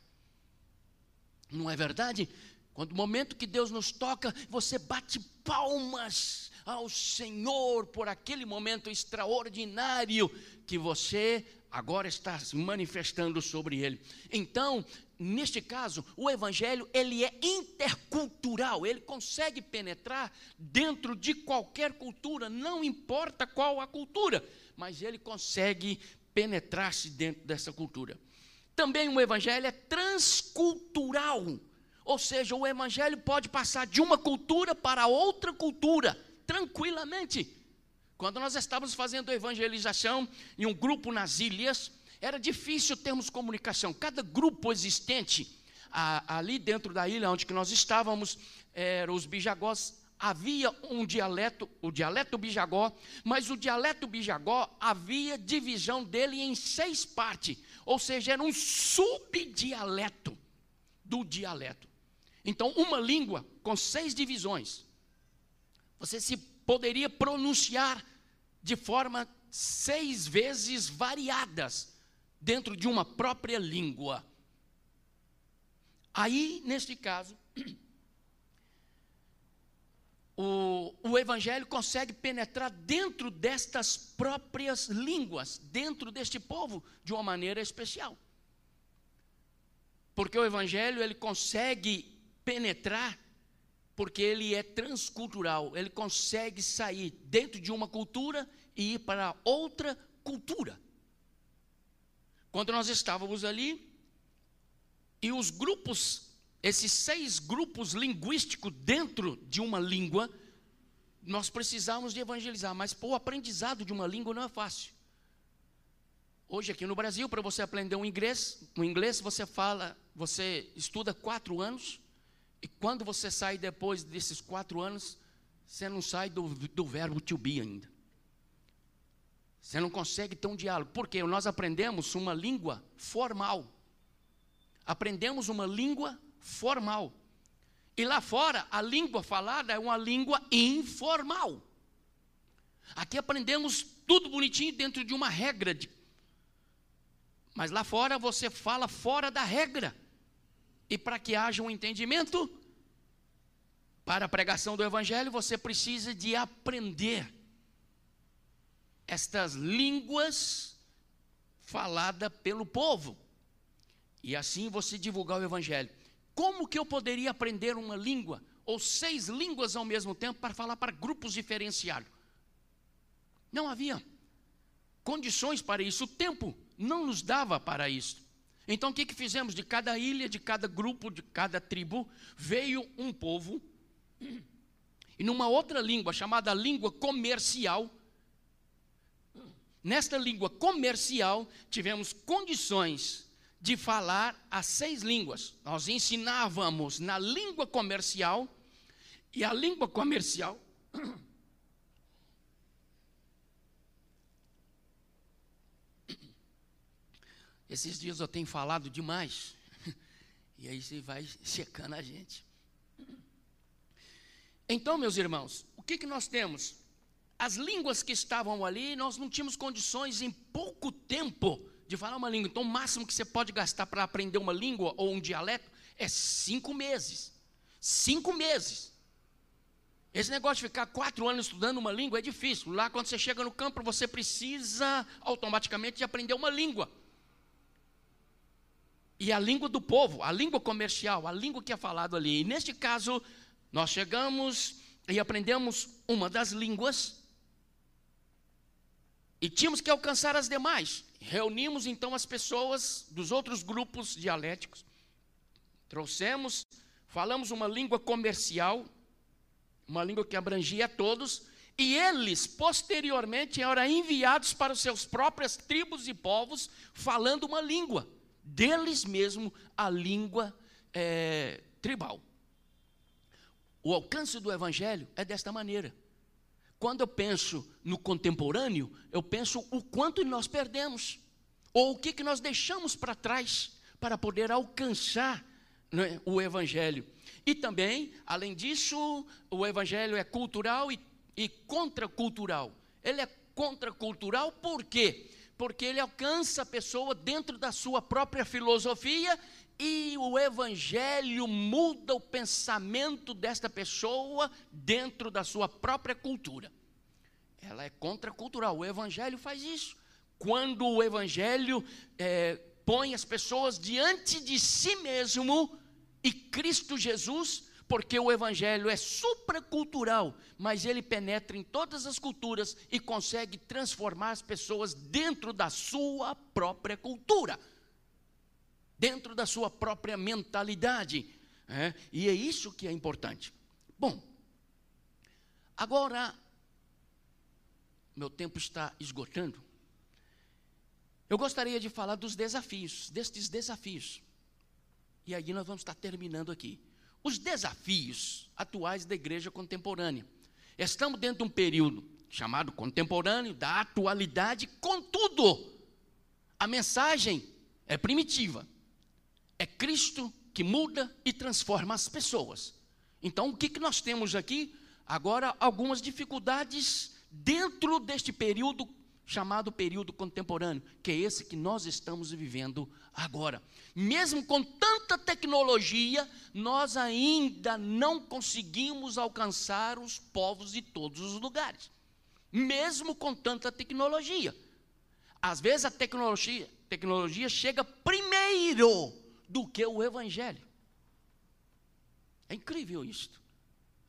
Não é verdade? Quando o momento que Deus nos toca, você bate palmas ao Senhor por aquele momento extraordinário que você agora está manifestando sobre ele. Então, neste caso, o evangelho, ele é intercultural, ele consegue penetrar dentro de qualquer cultura, não importa qual a cultura, mas ele consegue penetrar-se dentro dessa cultura. Também o evangelho é transcultural, ou seja, o evangelho pode passar de uma cultura para outra cultura tranquilamente. Quando nós estávamos fazendo evangelização em um grupo nas ilhas, era difícil termos comunicação. Cada grupo existente ali dentro da ilha onde que nós estávamos, eram os bijagós, havia um dialeto, o dialeto bijagó, mas o dialeto bijagó havia divisão dele em seis partes, ou seja, era um subdialeto do dialeto. Então, uma língua com seis divisões. Você se poderia pronunciar de forma seis vezes variadas dentro de uma própria língua. Aí, neste caso, o, o Evangelho consegue penetrar dentro destas próprias línguas, dentro deste povo, de uma maneira especial. Porque o Evangelho ele consegue penetrar, porque ele é transcultural, ele consegue sair dentro de uma cultura e ir para outra cultura. Quando nós estávamos ali, e os grupos, esses seis grupos linguísticos dentro de uma língua, nós precisamos de evangelizar, mas o aprendizado de uma língua não é fácil. Hoje aqui no Brasil, para você aprender um inglês, um inglês você fala, você estuda quatro anos, e quando você sai depois desses quatro anos, você não sai do, do verbo to be ainda. Você não consegue ter um diálogo. Porque nós aprendemos uma língua formal. Aprendemos uma língua formal. E lá fora, a língua falada é uma língua informal. Aqui aprendemos tudo bonitinho dentro de uma regra. De... Mas lá fora você fala fora da regra. E para que haja um entendimento, para a pregação do Evangelho, você precisa de aprender estas línguas falada pelo povo. E assim você divulgar o evangelho. Como que eu poderia aprender uma língua ou seis línguas ao mesmo tempo para falar para grupos diferenciados? Não havia condições para isso, o tempo não nos dava para isso. Então o que, que fizemos? De cada ilha, de cada grupo, de cada tribo, veio um povo, e numa outra língua, chamada língua comercial, nesta língua comercial, tivemos condições de falar as seis línguas. Nós ensinávamos na língua comercial, e a língua comercial. Esses dias eu tenho falado demais, e aí você vai checando a gente. Então, meus irmãos, o que, que nós temos? as línguas que estavam ali, nós não tínhamos condições em pouco tempo de falar uma língua. Então, o máximo que você pode gastar para aprender uma língua ou um dialeto é cinco meses. Cinco meses. Esse negócio de ficar quatro anos estudando uma língua é difícil. Lá, quando você chega no campo, você precisa automaticamente de aprender uma língua. E a língua do povo, a língua comercial, a língua que é falado ali. E neste caso, nós chegamos e aprendemos uma das línguas e tínhamos que alcançar as demais. Reunimos então as pessoas dos outros grupos dialéticos, trouxemos, falamos uma língua comercial, uma língua que abrangia a todos, e eles, posteriormente, eram enviados para os seus próprias tribos e povos, falando uma língua, deles mesmo, a língua é, tribal. O alcance do evangelho é desta maneira. Quando eu penso no contemporâneo, eu penso o quanto nós perdemos, ou o que, que nós deixamos para trás para poder alcançar né, o Evangelho. E também, além disso, o Evangelho é cultural e, e contracultural. Ele é contracultural por quê? Porque ele alcança a pessoa dentro da sua própria filosofia e o Evangelho muda o pensamento desta pessoa dentro da sua própria cultura. Ela é contracultural. O Evangelho faz isso. Quando o Evangelho é, põe as pessoas diante de si mesmo e Cristo Jesus, porque o Evangelho é supracultural, mas ele penetra em todas as culturas e consegue transformar as pessoas dentro da sua própria cultura dentro da sua própria mentalidade. É? E é isso que é importante. Bom, agora, meu tempo está esgotando. Eu gostaria de falar dos desafios, destes desafios. E aí nós vamos estar terminando aqui. Os desafios atuais da igreja contemporânea. Estamos dentro de um período chamado contemporâneo, da atualidade, contudo, a mensagem é primitiva. É Cristo que muda e transforma as pessoas. Então, o que, que nós temos aqui? Agora, algumas dificuldades dentro deste período chamado período contemporâneo, que é esse que nós estamos vivendo agora. Mesmo com tanta tecnologia, nós ainda não conseguimos alcançar os povos de todos os lugares. Mesmo com tanta tecnologia. Às vezes a tecnologia, tecnologia chega primeiro do que o evangelho. É incrível isto.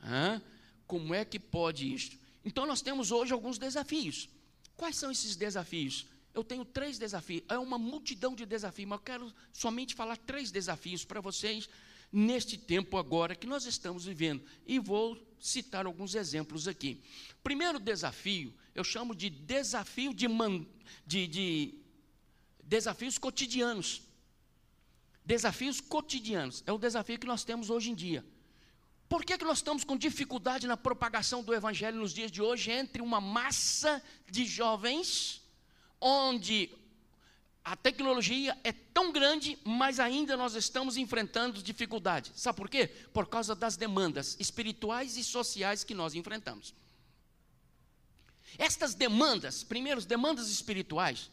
Hã? Como é que pode isto? Então nós temos hoje alguns desafios. Quais são esses desafios? Eu tenho três desafios, é uma multidão de desafios, mas eu quero somente falar três desafios para vocês neste tempo agora que nós estamos vivendo. E vou citar alguns exemplos aqui. Primeiro desafio, eu chamo de desafio de, man, de, de desafios cotidianos. Desafios cotidianos. É o desafio que nós temos hoje em dia. Por que, que nós estamos com dificuldade na propagação do Evangelho nos dias de hoje entre uma massa de jovens, onde a tecnologia é tão grande, mas ainda nós estamos enfrentando dificuldades. Sabe por quê? Por causa das demandas espirituais e sociais que nós enfrentamos. Estas demandas, primeiro, demandas espirituais,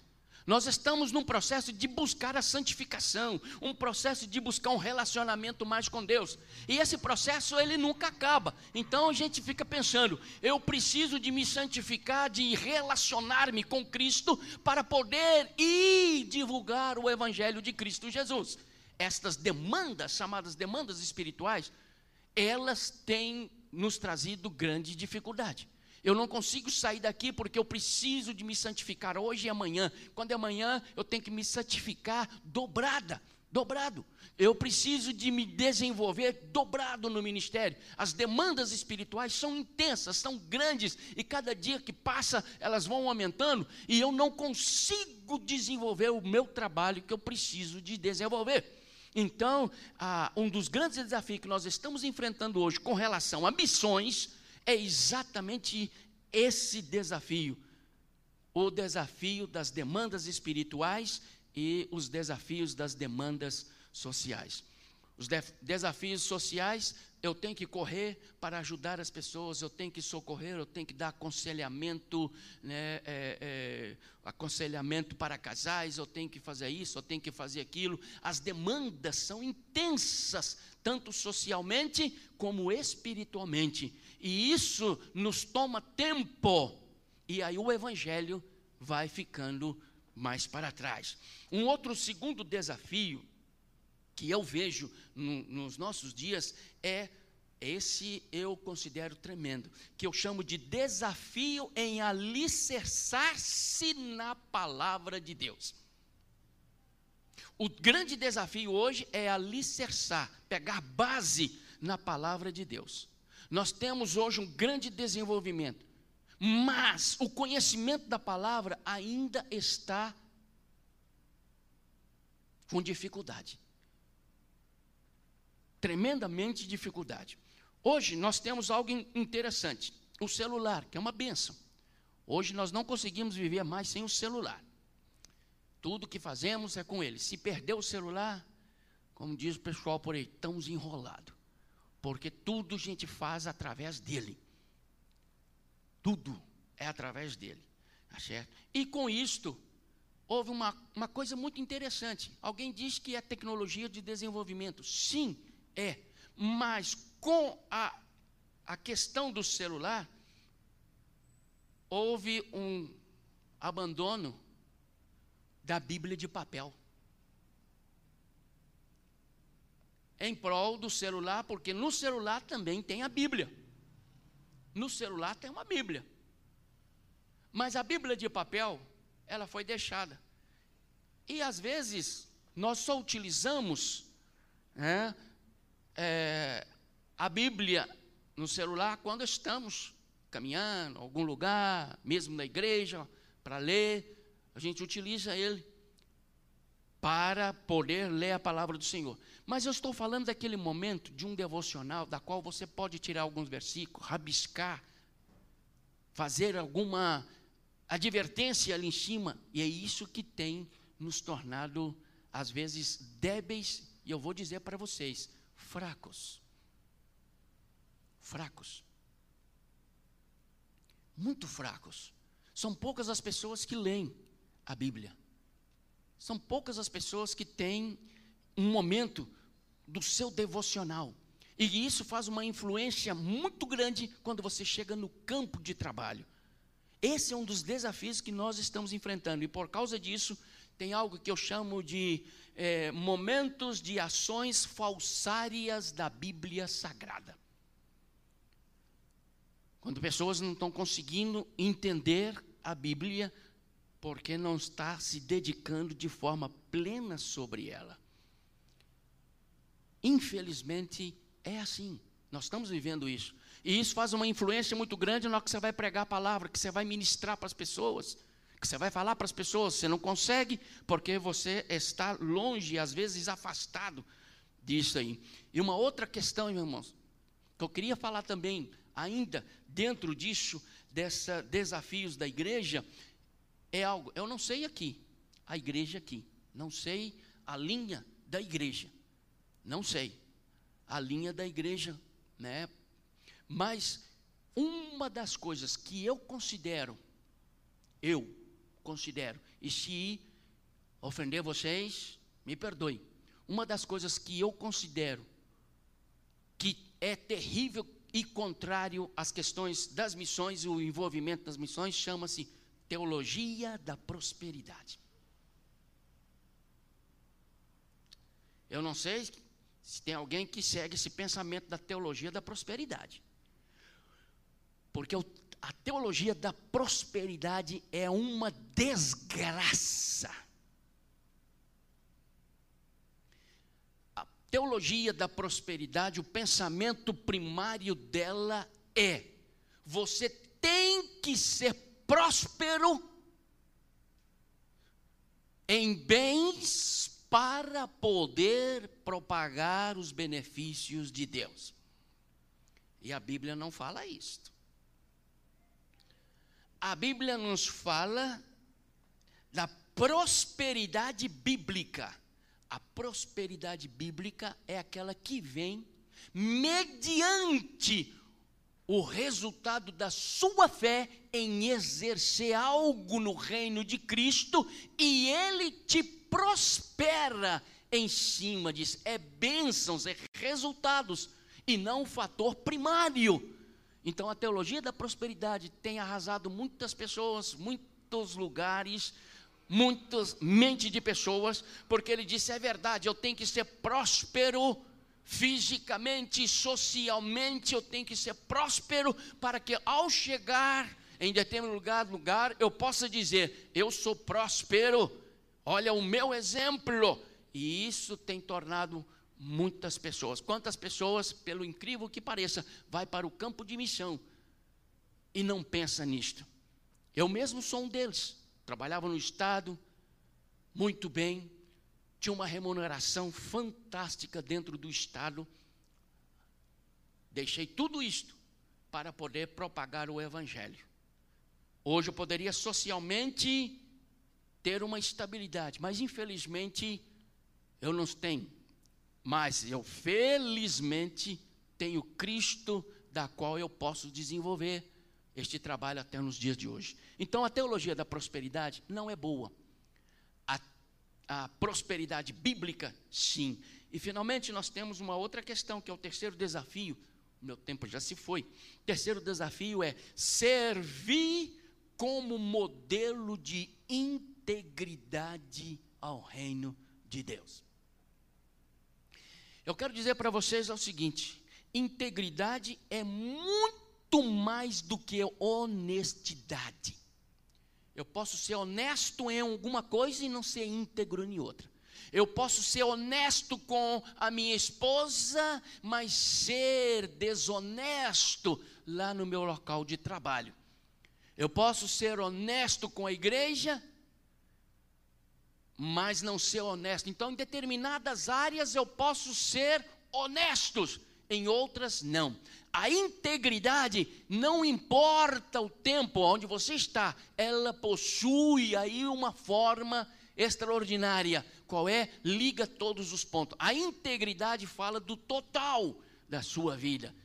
nós estamos num processo de buscar a santificação, um processo de buscar um relacionamento mais com Deus. E esse processo ele nunca acaba. Então a gente fica pensando, eu preciso de me santificar, de relacionar-me com Cristo para poder ir divulgar o evangelho de Cristo Jesus. Estas demandas, chamadas demandas espirituais, elas têm nos trazido grande dificuldade. Eu não consigo sair daqui porque eu preciso de me santificar hoje e amanhã. Quando é amanhã, eu tenho que me santificar dobrada, dobrado. Eu preciso de me desenvolver dobrado no ministério. As demandas espirituais são intensas, são grandes e cada dia que passa, elas vão aumentando e eu não consigo desenvolver o meu trabalho que eu preciso de desenvolver. Então, ah, um dos grandes desafios que nós estamos enfrentando hoje com relação a missões é exatamente esse desafio: o desafio das demandas espirituais e os desafios das demandas sociais. Os desafios sociais, eu tenho que correr para ajudar as pessoas, eu tenho que socorrer, eu tenho que dar aconselhamento, né, é, é, aconselhamento para casais, eu tenho que fazer isso, eu tenho que fazer aquilo. As demandas são intensas, tanto socialmente como espiritualmente. E isso nos toma tempo. E aí o evangelho vai ficando mais para trás. Um outro segundo desafio que eu vejo no, nos nossos dias é esse eu considero tremendo, que eu chamo de desafio em alicerçar-se na palavra de Deus. O grande desafio hoje é alicerçar, pegar base na palavra de Deus. Nós temos hoje um grande desenvolvimento, mas o conhecimento da palavra ainda está com dificuldade tremendamente dificuldade. Hoje nós temos algo interessante, o celular, que é uma benção. Hoje nós não conseguimos viver mais sem o celular. Tudo que fazemos é com ele. Se perder o celular, como diz o pessoal por aí, estamos enrolados. Porque tudo a gente faz através dele. Tudo é através dele. Tá certo? E com isto, houve uma, uma coisa muito interessante. Alguém diz que é tecnologia de desenvolvimento. Sim, é, mas com a, a questão do celular, houve um abandono da Bíblia de papel. Em prol do celular, porque no celular também tem a Bíblia. No celular tem uma Bíblia. Mas a Bíblia de papel, ela foi deixada. E às vezes nós só utilizamos é, é, a Bíblia no celular quando estamos caminhando, algum lugar, mesmo na igreja, para ler, a gente utiliza ele para poder ler a palavra do Senhor. Mas eu estou falando daquele momento de um devocional, da qual você pode tirar alguns versículos, rabiscar, fazer alguma advertência ali em cima, e é isso que tem nos tornado, às vezes, débeis, e eu vou dizer para vocês, fracos. Fracos. muito fracos. São poucas as pessoas que leem a Bíblia. São poucas as pessoas que têm um momento do seu devocional. E isso faz uma influência muito grande quando você chega no campo de trabalho. Esse é um dos desafios que nós estamos enfrentando, e por causa disso, tem algo que eu chamo de é, momentos de ações falsárias da Bíblia Sagrada. Quando pessoas não estão conseguindo entender a Bíblia, porque não está se dedicando de forma plena sobre ela. Infelizmente, é assim. Nós estamos vivendo isso. E isso faz uma influência muito grande na hora que você vai pregar a palavra, que você vai ministrar para as pessoas, que você vai falar para as pessoas. Você não consegue porque você está longe, às vezes afastado disso aí. E uma outra questão, irmãos, que eu queria falar também, ainda dentro disso, desses desafios da igreja, é algo, eu não sei aqui, a igreja aqui, não sei a linha da igreja, não sei a linha da igreja, né? Mas uma das coisas que eu considero, eu considero, e se ofender vocês, me perdoe. Uma das coisas que eu considero que é terrível e contrário às questões das missões, o envolvimento das missões, chama-se teologia da prosperidade. Eu não sei se tem alguém que segue esse pensamento da teologia da prosperidade. Porque a teologia da prosperidade é uma desgraça. A teologia da prosperidade, o pensamento primário dela é: você tem que ser próspero em bens para poder propagar os benefícios de Deus. E a Bíblia não fala isto. A Bíblia nos fala da prosperidade bíblica. A prosperidade bíblica é aquela que vem mediante o resultado da sua fé em exercer algo no reino de Cristo e ele te prospera em cima disso. É bênçãos, é resultados e não o fator primário. Então a teologia da prosperidade tem arrasado muitas pessoas, muitos lugares, muitas mentes de pessoas, porque ele disse: é verdade, eu tenho que ser próspero fisicamente, socialmente, eu tenho que ser próspero para que ao chegar em determinado lugar, lugar eu possa dizer: eu sou próspero, olha o meu exemplo. E isso tem tornado muitas pessoas. Quantas pessoas, pelo incrível que pareça, vai para o campo de missão e não pensa nisto? Eu mesmo sou um deles. Trabalhava no estado muito bem, tinha uma remuneração fantástica dentro do Estado. Deixei tudo isto para poder propagar o Evangelho. Hoje eu poderia socialmente ter uma estabilidade, mas infelizmente eu não tenho. Mas eu felizmente tenho Cristo da qual eu posso desenvolver este trabalho até nos dias de hoje. Então a teologia da prosperidade não é boa a prosperidade bíblica? Sim. E finalmente nós temos uma outra questão, que é o terceiro desafio. Meu tempo já se foi. O terceiro desafio é servir como modelo de integridade ao reino de Deus. Eu quero dizer para vocês o seguinte: integridade é muito mais do que honestidade. Eu posso ser honesto em alguma coisa e não ser íntegro em outra. Eu posso ser honesto com a minha esposa, mas ser desonesto lá no meu local de trabalho. Eu posso ser honesto com a igreja, mas não ser honesto. Então, em determinadas áreas eu posso ser honestos, em outras não. A integridade não importa o tempo onde você está, ela possui aí uma forma extraordinária. Qual é? Liga todos os pontos. A integridade fala do total da sua vida.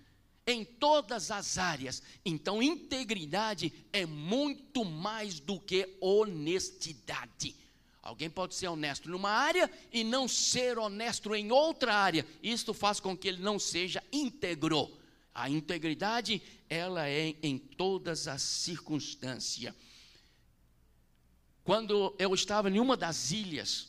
em todas as áreas. Então, integridade é muito mais do que honestidade. Alguém pode ser honesto numa área e não ser honesto em outra área. Isto faz com que ele não seja íntegro. A integridade, ela é em todas as circunstâncias. Quando eu estava em uma das ilhas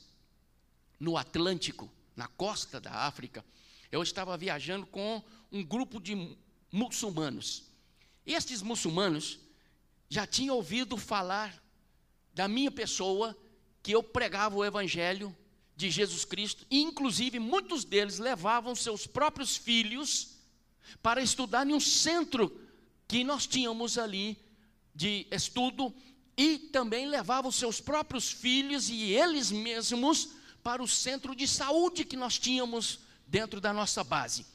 no Atlântico, na costa da África, eu estava viajando com um grupo de muçulmanos. E estes muçulmanos já tinham ouvido falar da minha pessoa, que eu pregava o evangelho de Jesus Cristo, e inclusive muitos deles levavam seus próprios filhos para estudar em um centro que nós tínhamos ali de estudo e também levavam seus próprios filhos e eles mesmos para o centro de saúde que nós tínhamos dentro da nossa base.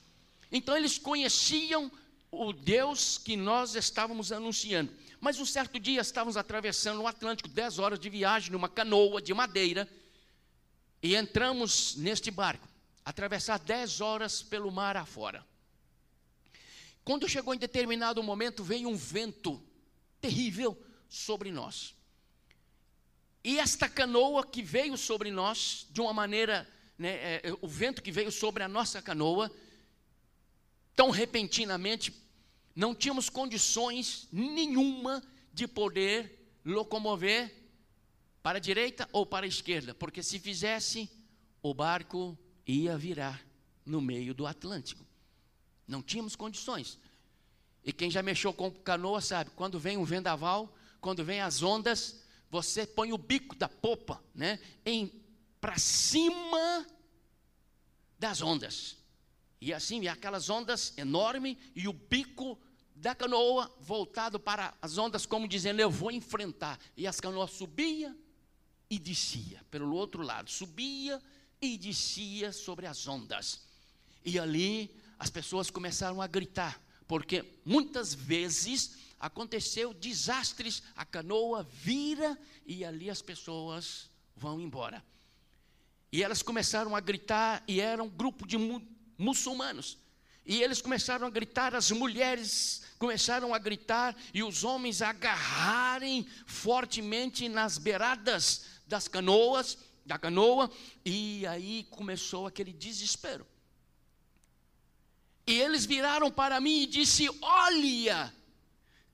Então eles conheciam o Deus que nós estávamos anunciando. Mas um certo dia estávamos atravessando o Atlântico, 10 horas de viagem, numa canoa de madeira, e entramos neste barco, atravessar 10 horas pelo mar afora. Quando chegou em determinado momento, veio um vento terrível sobre nós. E esta canoa que veio sobre nós, de uma maneira, né, é, é, o vento que veio sobre a nossa canoa, tão repentinamente, não tínhamos condições nenhuma de poder locomover para a direita ou para a esquerda, porque se fizesse, o barco ia virar no meio do Atlântico. Não tínhamos condições. E quem já mexeu com canoa sabe, quando vem um vendaval, quando vem as ondas, você põe o bico da popa, né, em para cima das ondas. E assim, aquelas ondas enormes e o bico da canoa voltado para as ondas, como dizendo, eu vou enfrentar. E as canoas subia e descia pelo outro lado, subia e descia sobre as ondas. E ali as pessoas começaram a gritar, porque muitas vezes aconteceu desastres, a canoa vira e ali as pessoas vão embora. E elas começaram a gritar, e era um grupo de muçulmanos. E eles começaram a gritar, as mulheres começaram a gritar, e os homens a agarrarem fortemente nas beiradas das canoas, da canoa, e aí começou aquele desespero. E eles viraram para mim e disse: Olha,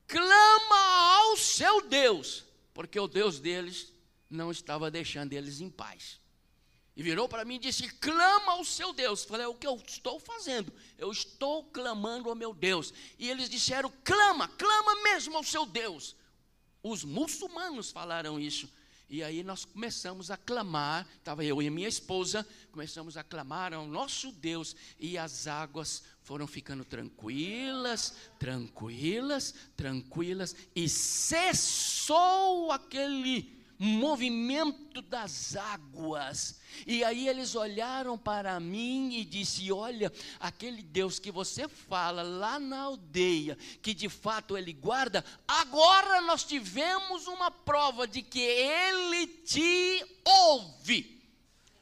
clama ao seu Deus, porque o Deus deles não estava deixando eles em paz. E virou para mim e disse: clama ao seu Deus. Falei: é o que eu estou fazendo? Eu estou clamando ao meu Deus. E eles disseram: clama, clama mesmo ao seu Deus. Os muçulmanos falaram isso. E aí nós começamos a clamar, estava eu e minha esposa, começamos a clamar ao nosso Deus, e as águas foram ficando tranquilas, tranquilas, tranquilas, e cessou aquele movimento das águas. E aí eles olharam para mim e disse: "Olha, aquele Deus que você fala lá na aldeia, que de fato ele guarda, agora nós tivemos uma prova de que ele te ouve."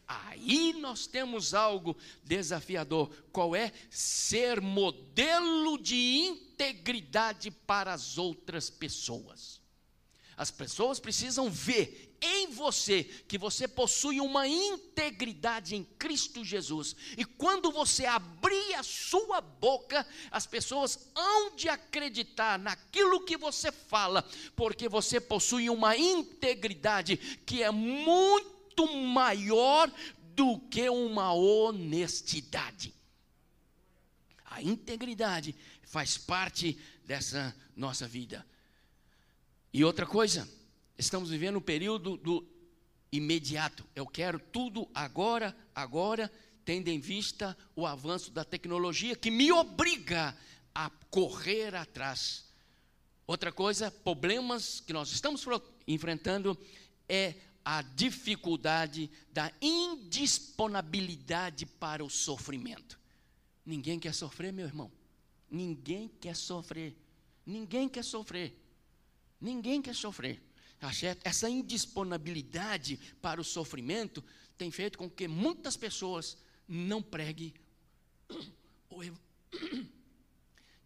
Aí nós temos algo desafiador. Qual é? Ser modelo de integridade para as outras pessoas. As pessoas precisam ver em você que você possui uma integridade em Cristo Jesus. E quando você abrir a sua boca, as pessoas hão de acreditar naquilo que você fala, porque você possui uma integridade que é muito maior do que uma honestidade. A integridade faz parte dessa nossa vida. E outra coisa, estamos vivendo um período do imediato. Eu quero tudo agora, agora, tendo em vista o avanço da tecnologia que me obriga a correr atrás. Outra coisa, problemas que nós estamos enfrentando é a dificuldade da indisponibilidade para o sofrimento. Ninguém quer sofrer, meu irmão. Ninguém quer sofrer. Ninguém quer sofrer. Ninguém quer sofrer. Tá Essa indisponibilidade para o sofrimento tem feito com que muitas pessoas não preguem o,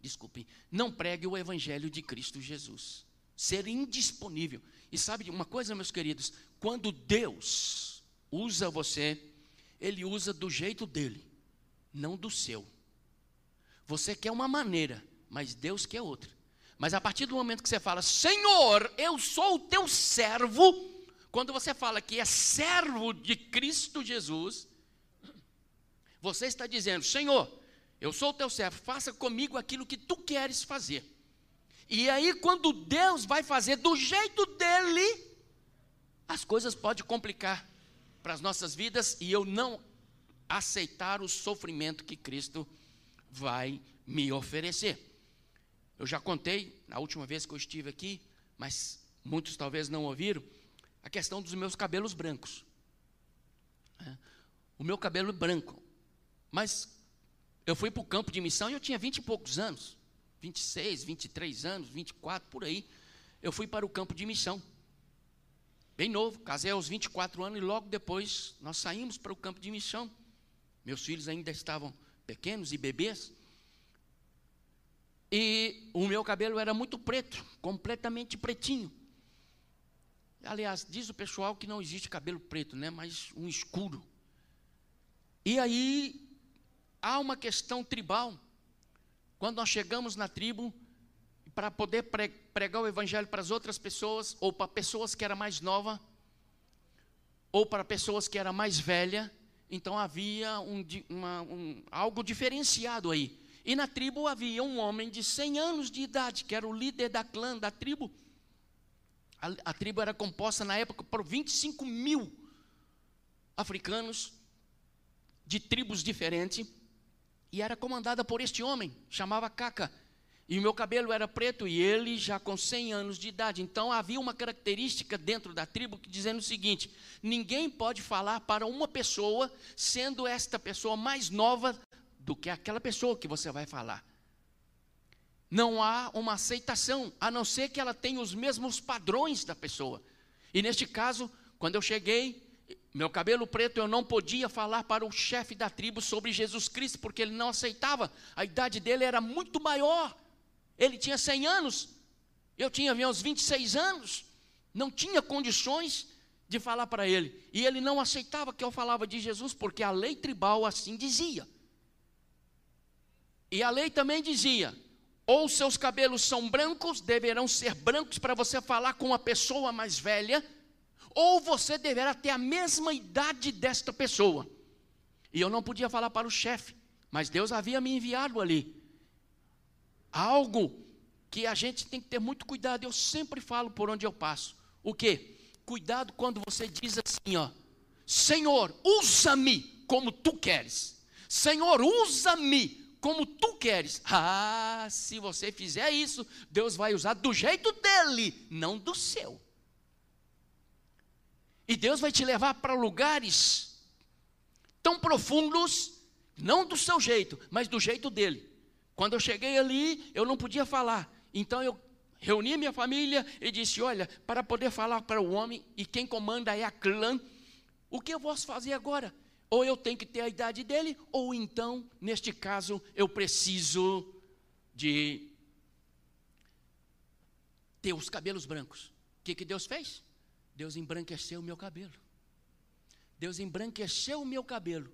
desculpe, não pregue o evangelho de Cristo Jesus. Ser indisponível. E sabe uma coisa, meus queridos? Quando Deus usa você, Ele usa do jeito dele, não do seu. Você quer uma maneira, mas Deus quer outra. Mas a partir do momento que você fala, Senhor, eu sou o teu servo, quando você fala que é servo de Cristo Jesus, você está dizendo, Senhor, eu sou o teu servo, faça comigo aquilo que tu queres fazer. E aí, quando Deus vai fazer do jeito dele, as coisas podem complicar para as nossas vidas e eu não aceitar o sofrimento que Cristo vai me oferecer. Eu já contei na última vez que eu estive aqui, mas muitos talvez não ouviram, a questão dos meus cabelos brancos. É, o meu cabelo branco, mas eu fui para o campo de missão e eu tinha vinte e poucos anos, 26, 23 anos, 24, por aí. Eu fui para o campo de missão. Bem novo, casei aos 24 anos e logo depois nós saímos para o campo de missão. Meus filhos ainda estavam pequenos e bebês. E o meu cabelo era muito preto, completamente pretinho. Aliás, diz o pessoal que não existe cabelo preto, né? Mas um escuro. E aí há uma questão tribal. Quando nós chegamos na tribo, para poder pregar o evangelho para as outras pessoas, ou para pessoas que eram mais nova, ou para pessoas que eram mais velha, então havia um, uma, um, algo diferenciado aí. E na tribo havia um homem de 100 anos de idade, que era o líder da clã, da tribo. A, a tribo era composta na época por 25 mil africanos, de tribos diferentes. E era comandada por este homem, chamava Caca. E o meu cabelo era preto e ele já com 100 anos de idade. Então havia uma característica dentro da tribo que dizendo o seguinte: ninguém pode falar para uma pessoa sendo esta pessoa mais nova do que aquela pessoa que você vai falar. Não há uma aceitação, a não ser que ela tenha os mesmos padrões da pessoa. E neste caso, quando eu cheguei, meu cabelo preto, eu não podia falar para o chefe da tribo sobre Jesus Cristo, porque ele não aceitava. A idade dele era muito maior. Ele tinha 100 anos, eu tinha meus 26 anos. Não tinha condições de falar para ele. E ele não aceitava que eu falava de Jesus, porque a lei tribal assim dizia. E a lei também dizia: ou seus cabelos são brancos, deverão ser brancos para você falar com uma pessoa mais velha ou você deverá ter a mesma idade desta pessoa. E eu não podia falar para o chefe, mas Deus havia me enviado ali. Algo que a gente tem que ter muito cuidado, eu sempre falo por onde eu passo. O que? Cuidado quando você diz assim, ó: Senhor, usa-me como tu queres. Senhor, usa-me como tu queres. Ah, se você fizer isso, Deus vai usar do jeito dele, não do seu. E Deus vai te levar para lugares tão profundos, não do seu jeito, mas do jeito dele. Quando eu cheguei ali, eu não podia falar. Então eu reuni minha família e disse: Olha, para poder falar para o homem, e quem comanda é a clã, o que eu posso fazer agora? Ou eu tenho que ter a idade dele, ou então, neste caso, eu preciso de ter os cabelos brancos. O que, que Deus fez? Deus embranqueceu o meu cabelo. Deus embranqueceu o meu cabelo.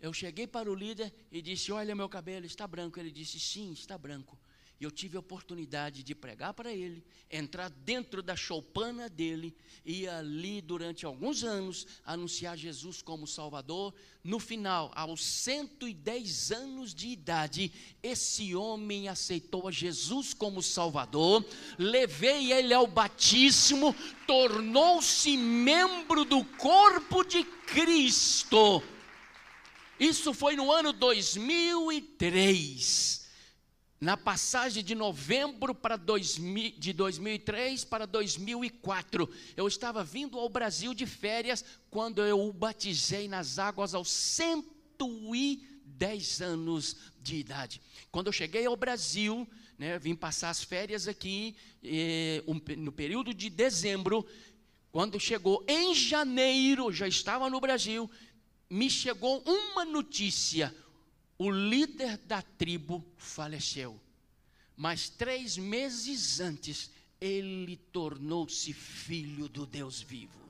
Eu cheguei para o líder e disse: Olha, meu cabelo está branco. Ele disse: Sim, está branco. E eu tive a oportunidade de pregar para ele, entrar dentro da choupana dele e ali, durante alguns anos, anunciar Jesus como Salvador. No final, aos 110 anos de idade, esse homem aceitou a Jesus como Salvador. Levei ele ao batismo, tornou-se membro do corpo de Cristo. Isso foi no ano 2003 na passagem de novembro para 2000, de 2003 para 2004. Eu estava vindo ao Brasil de férias quando eu o batizei nas águas aos 110 anos de idade. Quando eu cheguei ao Brasil, né, vim passar as férias aqui eh, um, no período de dezembro. Quando chegou em janeiro, já estava no Brasil, me chegou uma notícia: o líder da tribo faleceu. mas três meses antes, ele tornou-se filho do Deus vivo.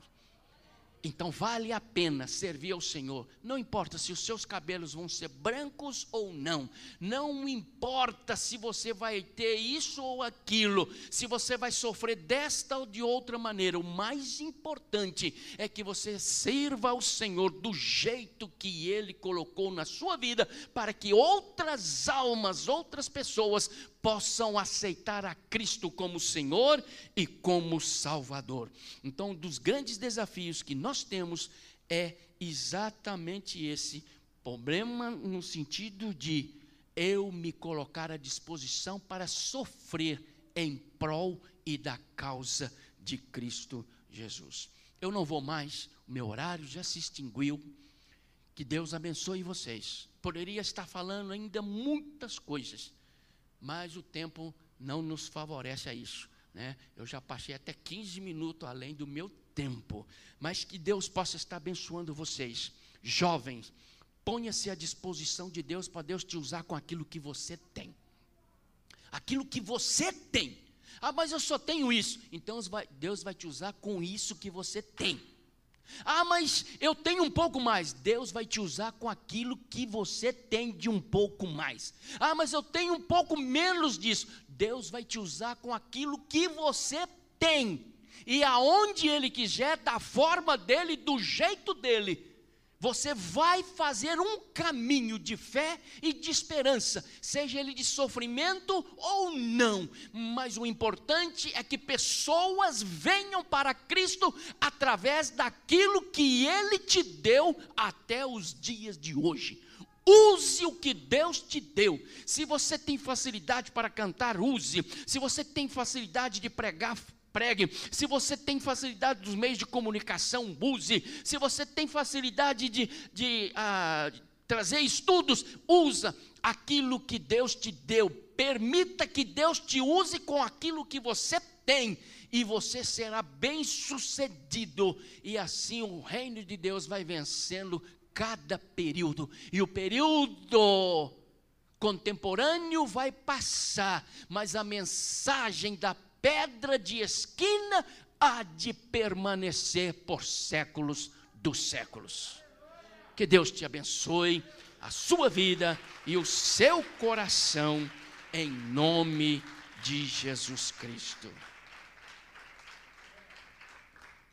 Então vale a pena servir ao Senhor. Não importa se os seus cabelos vão ser brancos ou não. Não importa se você vai ter isso ou aquilo. Se você vai sofrer desta ou de outra maneira. O mais importante é que você sirva ao Senhor do jeito que Ele colocou na sua vida, para que outras almas, outras pessoas possam aceitar a Cristo como Senhor e como Salvador. Então, um dos grandes desafios que nós temos é exatamente esse problema no sentido de eu me colocar à disposição para sofrer em prol e da causa de Cristo Jesus. Eu não vou mais, meu horário já se extinguiu. Que Deus abençoe vocês. Poderia estar falando ainda muitas coisas, mas o tempo não nos favorece a isso. Né? Eu já passei até 15 minutos além do meu tempo, mas que Deus possa estar abençoando vocês, jovens. Ponha-se à disposição de Deus para Deus te usar com aquilo que você tem. Aquilo que você tem. Ah, mas eu só tenho isso. Então Deus vai te usar com isso que você tem. Ah, mas eu tenho um pouco mais. Deus vai te usar com aquilo que você tem de um pouco mais. Ah, mas eu tenho um pouco menos disso. Deus vai te usar com aquilo que você tem. E aonde Ele quiser, da forma dele, do jeito dele você vai fazer um caminho de fé e de esperança, seja ele de sofrimento ou não, mas o importante é que pessoas venham para Cristo através daquilo que Ele te deu até os dias de hoje. Use o que Deus te deu. Se você tem facilidade para cantar, use. Se você tem facilidade de pregar, pregue. Se você tem facilidade dos meios de comunicação, use. Se você tem facilidade de, de, ah, trazer estudos, usa aquilo que Deus te deu. Permita que Deus te use com aquilo que você tem e você será bem sucedido. E assim o reino de Deus vai vencendo cada período. E o período contemporâneo vai passar, mas a mensagem da pedra de esquina há de permanecer por séculos dos séculos. Que Deus te abençoe, a sua vida e o seu coração, em nome de Jesus Cristo.